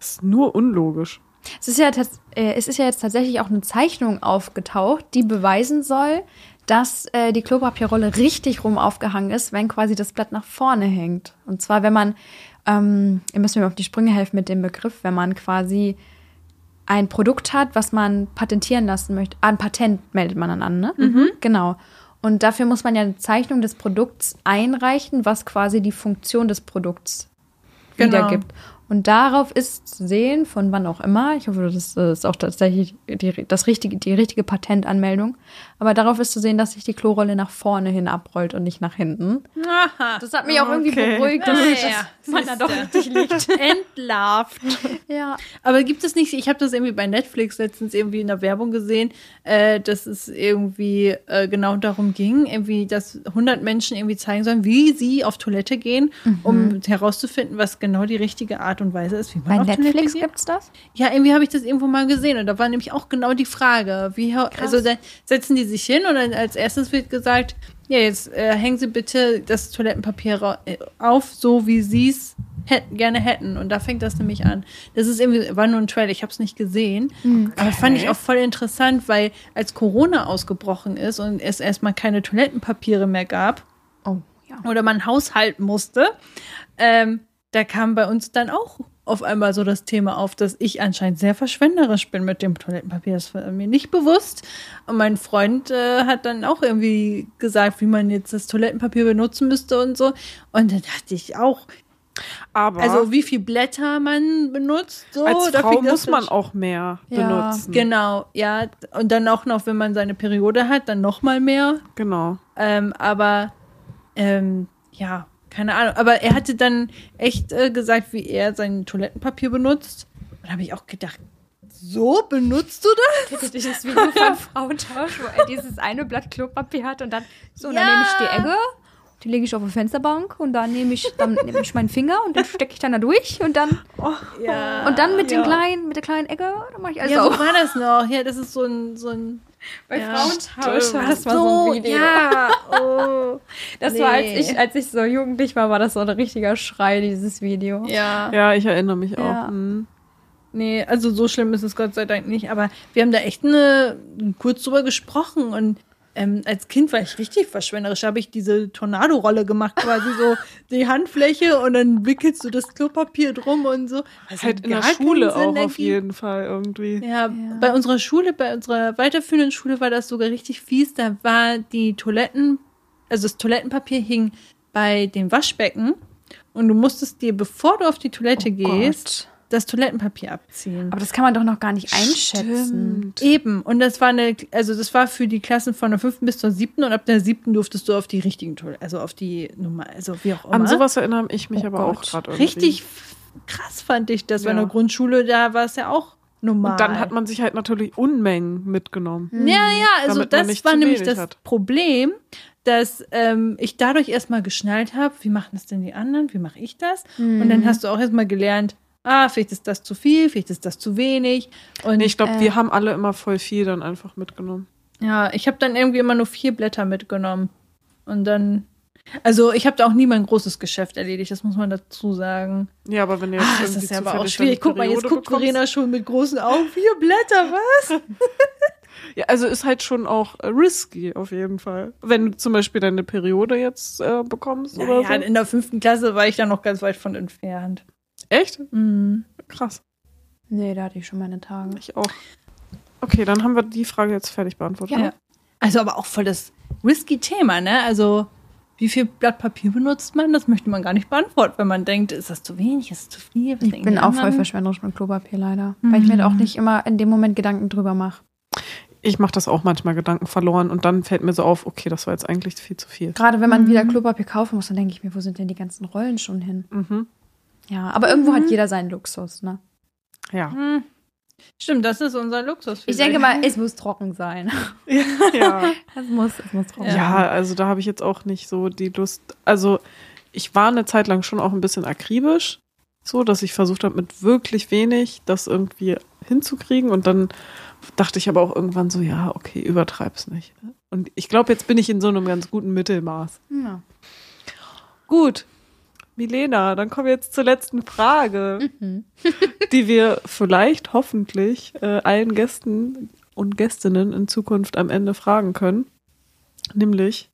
Ist nur unlogisch. Es ist, ja äh, es ist ja jetzt tatsächlich auch eine Zeichnung aufgetaucht, die beweisen soll, dass äh, die Klopapierrolle richtig rum aufgehangen ist, wenn quasi das Blatt nach vorne hängt. Und zwar, wenn man, ähm, ihr müsst mir auf die Sprünge helfen mit dem Begriff, wenn man quasi ein Produkt hat, was man patentieren lassen möchte. Ein Patent meldet man dann an, ne? Genau. Und dafür muss man ja eine Zeichnung des Produkts einreichen, was quasi die Funktion des Produkts Genau. wiedergibt. Und darauf ist zu sehen, von wann auch immer, ich hoffe, das ist auch tatsächlich die, das richtige, die richtige Patentanmeldung, aber darauf ist zu sehen, dass sich die Klorolle nach vorne hin abrollt und nicht nach hinten. Aha. Das hat mich auch irgendwie Okay. beruhigt, dass, Ah, dass ja. man da doch richtig liegt. Entlarvt. Ja. Aber gibt es nicht, ich habe das irgendwie bei Netflix letztens irgendwie in der Werbung gesehen, äh, dass es irgendwie äh, genau darum ging, irgendwie, dass 100 Menschen irgendwie zeigen sollen, wie sie auf Toilette gehen, um herauszufinden, was genau die richtige Art und Weise ist, wie man Bei auf Netflix Toilette geht. gibt's das? Ja, irgendwie habe ich das irgendwo mal gesehen und da war nämlich auch genau die Frage, wie also dann setzen die sich hin und dann als erstes wird gesagt, ja, jetzt äh, hängen Sie bitte das Toilettenpapier äh, auf, so wie Sie es hätt, gerne hätten und da fängt das nämlich an. Das ist irgendwie war nur ein Trailer, ich habe es nicht gesehen, aber fand ich auch voll interessant, weil als Corona ausgebrochen ist und es erstmal keine Toilettenpapiere mehr gab, Oh, ja. oder man haushalten musste, ähm, da kam bei uns dann auch auf einmal so das Thema auf, dass ich anscheinend sehr verschwenderisch bin mit dem Toilettenpapier. Das war mir nicht bewusst. Und mein Freund äh, hat dann auch irgendwie gesagt, wie man jetzt das Toilettenpapier benutzen müsste und so. Und da dachte ich auch, Aber also wie viel Blätter man benutzt, so. als Frau muss man auch mehr Ja, benutzen. Genau, ja. Und dann auch noch, wenn man seine Periode hat, dann noch mal mehr. Genau. Ähm, aber ähm, ja, keine Ahnung. Aber er hatte dann echt äh, gesagt, wie er sein Toilettenpapier benutzt. Und da habe ich auch gedacht, so benutzt du das? Kennt ihr dieses Video von Frauentausch, wo er dieses eine Blatt Klopapier hat und dann so, und dann Ja. nehme ich die Egge, die lege ich auf die Fensterbank und dann nehme ich, dann nehme ich meinen Finger und den stecke ich dann da durch und dann Ja. und dann mit ja. dem kleinen, mit der kleinen Egge, dann mache ich alles Ja, so auf. war das noch. Ja, das ist so ein, so ein Bei Ja, Frauentausch stimmt. das war so ein Video. ja. Oh. Das war, als Nee. ich, als ich so jugendlich war, war das so ein richtiger Schrei, dieses Video. Ja. Ja, ich erinnere mich auch. Ja. Mhm. Nee, also so schlimm ist es Gott sei Dank nicht. Aber wir haben da echt eine, kurz drüber gesprochen und ähm, als Kind war ich richtig verschwenderisch. Da habe ich diese Tornado-Rolle gemacht, quasi so die Handfläche und dann wickelst du das Klopapier drum und so. Was Halt in der Schule Sinn auch auf jeden Fall irgendwie. Ja, bei unserer Schule, bei unserer weiterführenden Schule war das sogar richtig fies. Da war die Toiletten, also das Toilettenpapier hing bei dem Waschbecken und du musstest dir, bevor du auf die Toilette gehst, das Toilettenpapier abziehen. Aber das kann man doch noch gar nicht einschätzen. Stimmt. Eben, und das war eine, also das war für die Klassen von der fünften bis zur siebten und ab der siebten durftest du auf die richtigen Toiletten, also auf die Nummer, also wie auch immer. An sowas erinnere ich mich Oh aber auch Gott. gerade irgendwie. Richtig krass fand ich das. Bei Ja. der Grundschule, da war es ja auch normal. Und dann hat man sich halt natürlich Unmengen mitgenommen. Ja, ja, also das war nämlich das hat. Problem, dass ähm, ich dadurch erstmal geschnallt habe, wie machen das denn die anderen, wie mache ich das? Und dann hast du auch erstmal gelernt, ah, vielleicht ist das zu viel, vielleicht ist das zu wenig. Und Nee, ich glaube, Äh. wir haben alle immer voll viel dann einfach mitgenommen. ja, ich habe dann irgendwie immer nur vier Blätter mitgenommen. Und dann, also ich habe da auch nie mein großes Geschäft erledigt, das muss man dazu sagen. Ja, aber wenn ihr jetzt Ah, das irgendwie ist ja aber auch schwierig. Guck mal, jetzt guckt bekommst. Verena schon mit großen Augen. Vier Blätter, was? Ja, also ist halt schon auch äh, risky auf jeden Fall. Wenn du zum Beispiel deine Periode jetzt äh, bekommst oder Naja, so. in der fünften Klasse war ich da noch ganz weit von entfernt. Echt? Mhm. Krass. Nee, da hatte ich schon meine Tage. Ich auch. Okay, dann haben wir die Frage jetzt fertig beantwortet. Ja. Also aber auch voll das risky Thema, ne? Also wie viel Blatt Papier benutzt man? Das möchte man gar nicht beantworten, wenn man denkt, ist das zu wenig, ist das zu viel? Was Ich bin auch voll verschwenderisch mit Klopapier leider. Weil ich mir da auch nicht immer in dem Moment Gedanken drüber mache. Ich mache das auch manchmal Gedanken verloren und dann fällt mir so auf, okay, das war jetzt eigentlich viel zu viel. Gerade wenn man wieder Klopapier kaufen muss, dann denke ich mir, wo sind denn die ganzen Rollen schon hin? Mhm. Ja, aber irgendwo hat jeder seinen Luxus, ne? Ja. Hm. Stimmt, das ist unser Luxus. Ich denke mal, es muss trocken sein. ja. Es muss, es muss trocken Ja, also da habe ich jetzt auch nicht so die Lust. Also ich war eine Zeit lang schon auch ein bisschen akribisch, so dass ich versucht habe, mit wirklich wenig das irgendwie hinzukriegen. Und dann dachte ich aber auch irgendwann so, ja, okay, übertreib's nicht. Und ich glaube, jetzt bin ich in so einem ganz guten Mittelmaß. sein. Ja. Gut. Milena, dann kommen wir jetzt zur letzten Frage, Mhm. die wir vielleicht hoffentlich äh, allen Gästen und Gästinnen in Zukunft am Ende fragen können. Nämlich,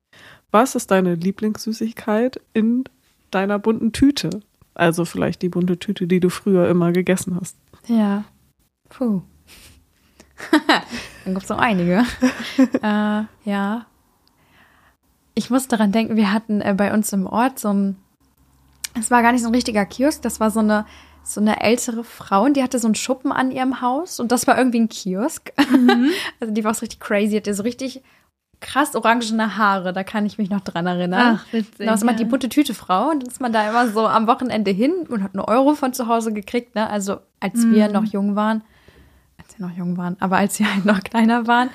was ist deine Lieblingssüßigkeit in deiner bunten Tüte? Also vielleicht die bunte Tüte, die du früher immer gegessen hast. Ja. Puh. Dann gibt es noch einige. äh, ja. Ich muss daran denken, wir hatten äh, bei uns im Ort so ein, es war gar nicht so ein richtiger Kiosk, das war so eine, so eine ältere Frau und die hatte so einen Schuppen an ihrem Haus und das war irgendwie ein Kiosk. also die war auch so richtig crazy, hatte so richtig krass orangene Haare, da kann ich mich noch dran erinnern. Ach, witzig. Da ist man ja. die bunte Tüte Frau und dann ist man da immer so am Wochenende hin und hat einen Euro von zu Hause gekriegt, ne? Also als wir noch jung waren, als wir noch jung waren, aber als wir halt noch kleiner waren,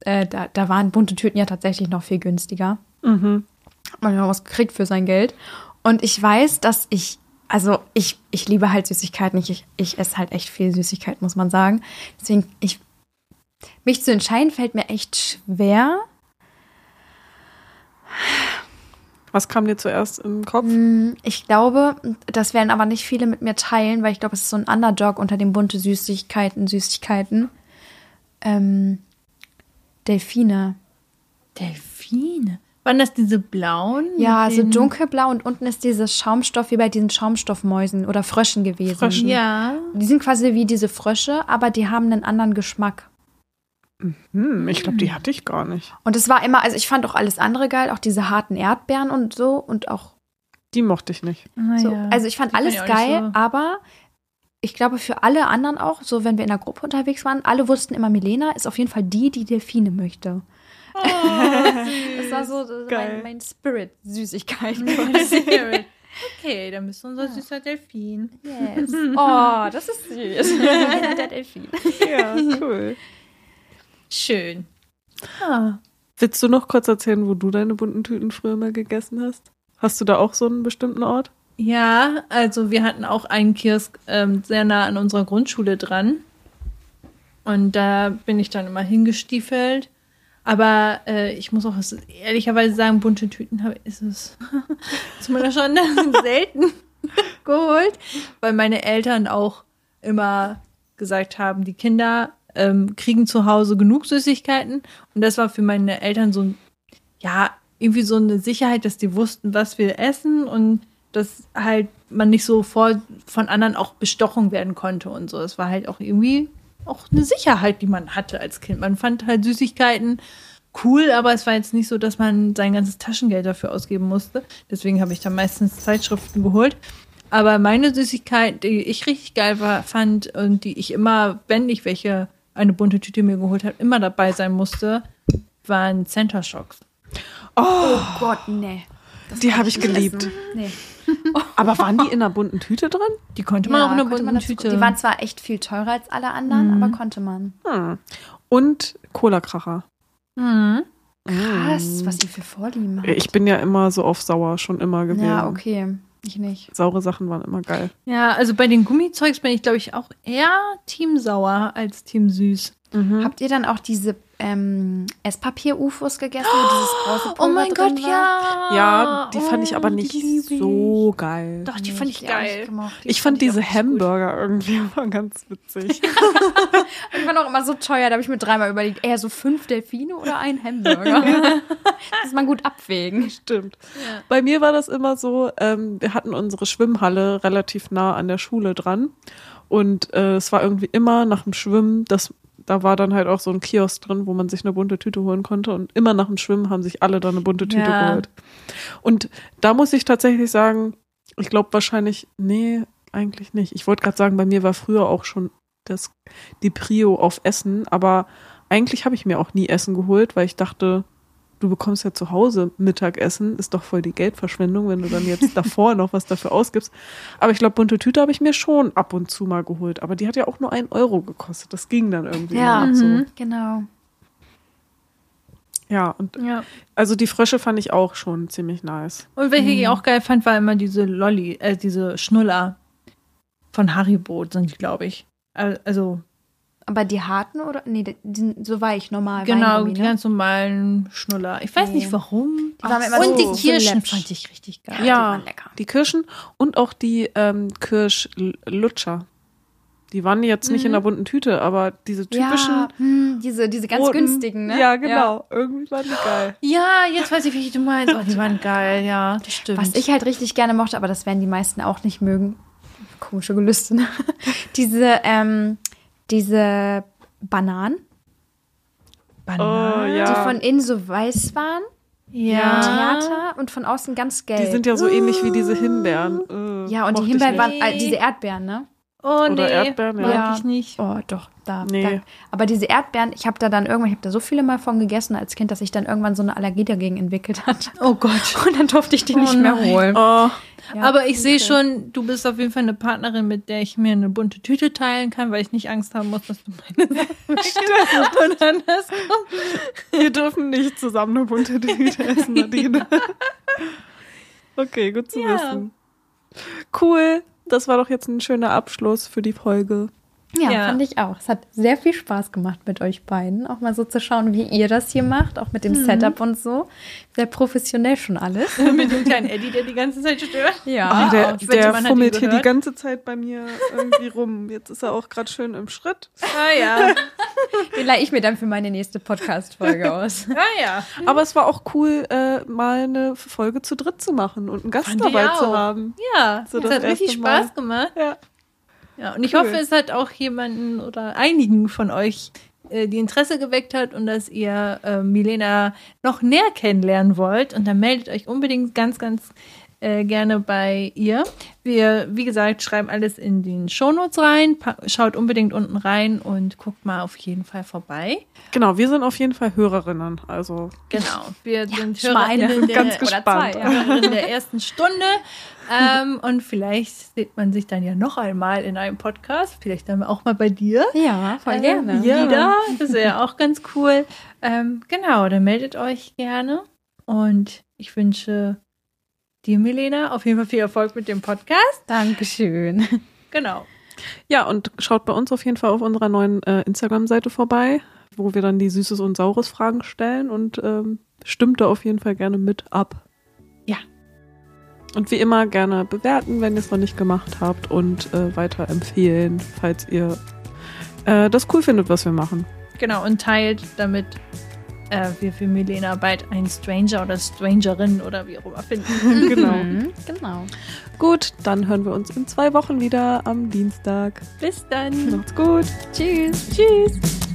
äh, da, da waren bunte Tüten ja tatsächlich noch viel günstiger. Mhm. Hat man ja was gekriegt für sein Geld. Und ich weiß, dass ich, also ich, ich liebe halt Süßigkeiten. Ich, ich, ich esse halt echt viel Süßigkeit, muss man sagen. Deswegen, ich, mich zu entscheiden fällt mir echt schwer. Was kam dir zuerst den Kopf? Hm, Ich glaube, das werden aber nicht viele mit mir teilen, weil ich glaube, es ist so ein Underdog unter den bunte Süßigkeiten, Süßigkeiten. Ähm, Delfine. Delfine. Waren das diese blauen? Ja, so dunkelblau und unten ist dieses Schaumstoff wie bei diesen Schaumstoffmäusen oder Fröschen gewesen. Fröschen. Ja. Die sind quasi wie diese Frösche, aber die haben einen anderen Geschmack. Hm, ich glaube, die hatte ich gar nicht. Und es war immer, also ich fand auch alles andere geil, auch diese harten Erdbeeren und so und auch Die mochte ich nicht. Ah, so. ja. Also ich fand Die fand alles ich geil, so. aber ich glaube für alle anderen auch, so wenn wir in der Gruppe unterwegs waren, alle wussten immer, Milena ist auf jeden Fall die, die Delfine möchte. das war so Geil. mein, mein Spirit-Süßigkeit. Okay, dann bist du unser süßer Delfin. yes. Oh, das ist süß. der Delfin. Ja, cool. Schön. Ah. Willst du noch kurz erzählen, wo du deine bunten Tüten früher mal gegessen hast? Hast du da auch so einen bestimmten Ort? Ja, also wir hatten auch einen Kiosk ähm, sehr nah an unserer Grundschule dran. Und da bin ich dann immer hingestiefelt. Aber äh, ich muss auch ehrlicherweise sagen, bunte Tüten habe ist es ist mir schon selten geholt, weil meine Eltern auch immer gesagt haben, die Kinder ähm, kriegen zu Hause genug Süßigkeiten. Und das war für meine Eltern so ein, ja, irgendwie so eine Sicherheit, dass die wussten, was wir essen und dass halt man nicht so vor, von anderen auch bestochen werden konnte und so. Das war halt auch irgendwie auch eine Sicherheit, die man hatte als Kind. Man fand halt Süßigkeiten cool, aber es war jetzt nicht so, dass man sein ganzes Taschengeld dafür ausgeben musste. Deswegen habe ich dann meistens Zeitschriften geholt. Aber meine Süßigkeit, die ich richtig geil war, fand und die ich immer, wenn ich welche eine bunte Tüte mir geholt habe, immer dabei sein musste, waren Center Shocks. Oh, Oh Gott, nee. Das Die kann hab ich geliebt. Nee. aber waren die in einer bunten Tüte drin? Die konnte man Ja, auch in einer bunten Tüte. Die waren zwar echt viel teurer als alle anderen, Mhm. aber konnte man. Hm. Und Cola-Kracher. mhm. Krass, was die für Vorlieben hat. Ich bin ja immer so auf sauer, schon immer gewesen. ja, okay. Ich nicht. Saure Sachen waren immer geil. Ja, also bei den Gummizeugs bin ich, glaube ich, auch eher Team Sauer als Team Süß. Mhm. Habt ihr dann auch diese ähm, Esspapier-UFOs gegessen, wo dieses große Oh Pulver drin war? Ja, die fand ich Oh, aber die nicht ich. so geil. Doch, die Nee, fand ich geil. Die Ich fand auch diese richtig gut. Hamburger irgendwie immer ganz witzig. Die waren auch immer so teuer, da habe ich mir dreimal überlegt, eher so fünf Delfine oder ein Hamburger. das muss man gut abwägen. Stimmt. Bei mir war das immer so, ähm, wir hatten unsere Schwimmhalle relativ nah an der Schule dran. Und äh, es war irgendwie immer nach dem Schwimmen, das, da war dann halt auch so ein Kiosk drin, wo man sich eine bunte Tüte holen konnte. Und immer nach dem Schwimmen haben sich alle da eine bunte Tüte Ja. geholt. Und da muss ich tatsächlich sagen, ich glaube wahrscheinlich, nee, eigentlich nicht. Ich wollte gerade sagen, bei mir war früher auch schon das, die Prio auf Essen, aber eigentlich habe ich mir auch nie Essen geholt, weil ich dachte, du bekommst ja zu Hause Mittagessen, ist doch voll die Geldverschwendung, wenn du dann jetzt davor noch was dafür ausgibst. Aber ich glaube, bunte Tüte habe ich mir schon ab und zu mal geholt, aber die hat ja auch nur einen Euro gekostet. Das ging dann irgendwie Ja, immer so. mhm. Genau. Ja, und Ja. also die Frösche fand ich auch schon ziemlich nice. Und welche ich auch geil fand, war immer diese Lolli, äh, diese Schnuller von Haribo sind die, glaube ich. Al- Also, Aber die harten oder? Nee, die sind so weich, normal. genau, die ne? ganz normalen Schnuller. Ich weiß Nee. nicht warum. Die waren immer und so- die so Kirschen läppsch. fand ich richtig geil. die waren lecker. Die Kirschen und auch die ähm, Kirschlutscher. Die waren jetzt nicht in der bunten Tüte, aber diese typischen Ja, hm, diese, diese ganz roten- günstigen, ne? Ja, genau. Irgendwie waren die geil. Ja, jetzt weiß ich, welche du meinst. Oh, die waren geil, ja, das stimmt. Was ich halt richtig gerne mochte, aber das werden die meisten auch nicht mögen. Komische Gelüste, ne? diese, ähm, diese Bananen, Bananen. Oh, ja. die von innen so weiß waren, ja. Theater und von außen ganz gelb. Die sind ja so ähnlich wie diese Himbeeren. Äh, ja, und die Himbeeren waren, äh, diese Erdbeeren, ne? Oh, nee. Oder Erdbeeren, ja. Mag ich nicht. Oh, doch, da. Nee. da. Aber diese Erdbeeren, ich habe da dann irgendwann, ich habe da so viele mal von gegessen als Kind, dass ich dann irgendwann so eine Allergie dagegen entwickelt hatte. Oh Gott. Und dann durfte ich die Oh nicht mehr nein. holen. Oh, Ja, Aber ich sehe schon, du bist auf jeden Fall eine Partnerin, mit der ich mir eine bunte Tüte teilen kann, weil ich nicht Angst haben muss, dass du meine Sachen und andersrum. wir dürfen nicht zusammen eine bunte Tüte essen, Nadine. okay, gut zu Ja. wissen. Cool. Das war doch jetzt ein schöner Abschluss für die Folge. Ja, Ja. fand ich auch. Es hat sehr viel Spaß gemacht mit euch beiden. Auch mal so zu schauen, wie ihr das hier macht, auch mit dem Setup und so. Sehr professionell schon alles. mit dem kleinen Eddie, der die ganze Zeit stört. Ja. Ah, der wette, der man hat fummelt hier die ganze Zeit bei mir irgendwie rum. Jetzt ist er auch gerade schön im Schritt. Ah ja. Den leihe ich mir dann für meine nächste Podcast-Folge aus. Ah ja. Aber es war auch cool, äh, mal eine Folge zu dritt zu machen und einen Gast Fand dabei zu haben. Ja, So das das hat richtig. Spaß gemacht. Ja. Ja, und ich Cool. hoffe, es hat auch jemanden oder einigen von euch äh, die Interesse geweckt hat und dass ihr äh, Milena noch näher kennenlernen wollt. Und dann meldet euch unbedingt ganz, ganz äh, gerne bei ihr. Wir, wie gesagt, schreiben alles in den Shownotes rein. Pa schaut unbedingt unten rein und guckt mal auf jeden Fall vorbei. Genau, wir sind auf jeden Fall Hörerinnen. Also Genau, wir sind schon mal eine. Hörerinnen der, Ganz Oder gespannt. zwei, ja, Hörerin der ersten Stunde. Ähm, und vielleicht sieht man sich dann ja noch einmal in einem Podcast. Vielleicht dann auch mal bei dir. Ja, voll äh, gerne. Wieder. Das wäre auch ganz cool. Ähm, genau, dann meldet euch gerne. Und ich wünsche dir, Milena, auf jeden Fall viel Erfolg mit dem Podcast. Dankeschön. Genau. Ja, und schaut bei uns auf jeden Fall auf unserer neuen äh, Instagram-Seite vorbei. wo wir dann die Süßes und Saures Fragen stellen und ähm, stimmt da auf jeden Fall gerne mit ab. Und wie immer gerne bewerten, wenn ihr es noch nicht gemacht habt und äh, weiterempfehlen, falls ihr äh, das cool findet, was wir machen. Genau, und teilt, damit äh, wir für Milena bald einen Stranger oder Strangerin oder wie auch immer finden. genau. Mhm, genau. Gut, dann hören wir uns in zwei Wochen wieder am Dienstag. Bis dann. Macht's gut. Tschüss. Tschüss.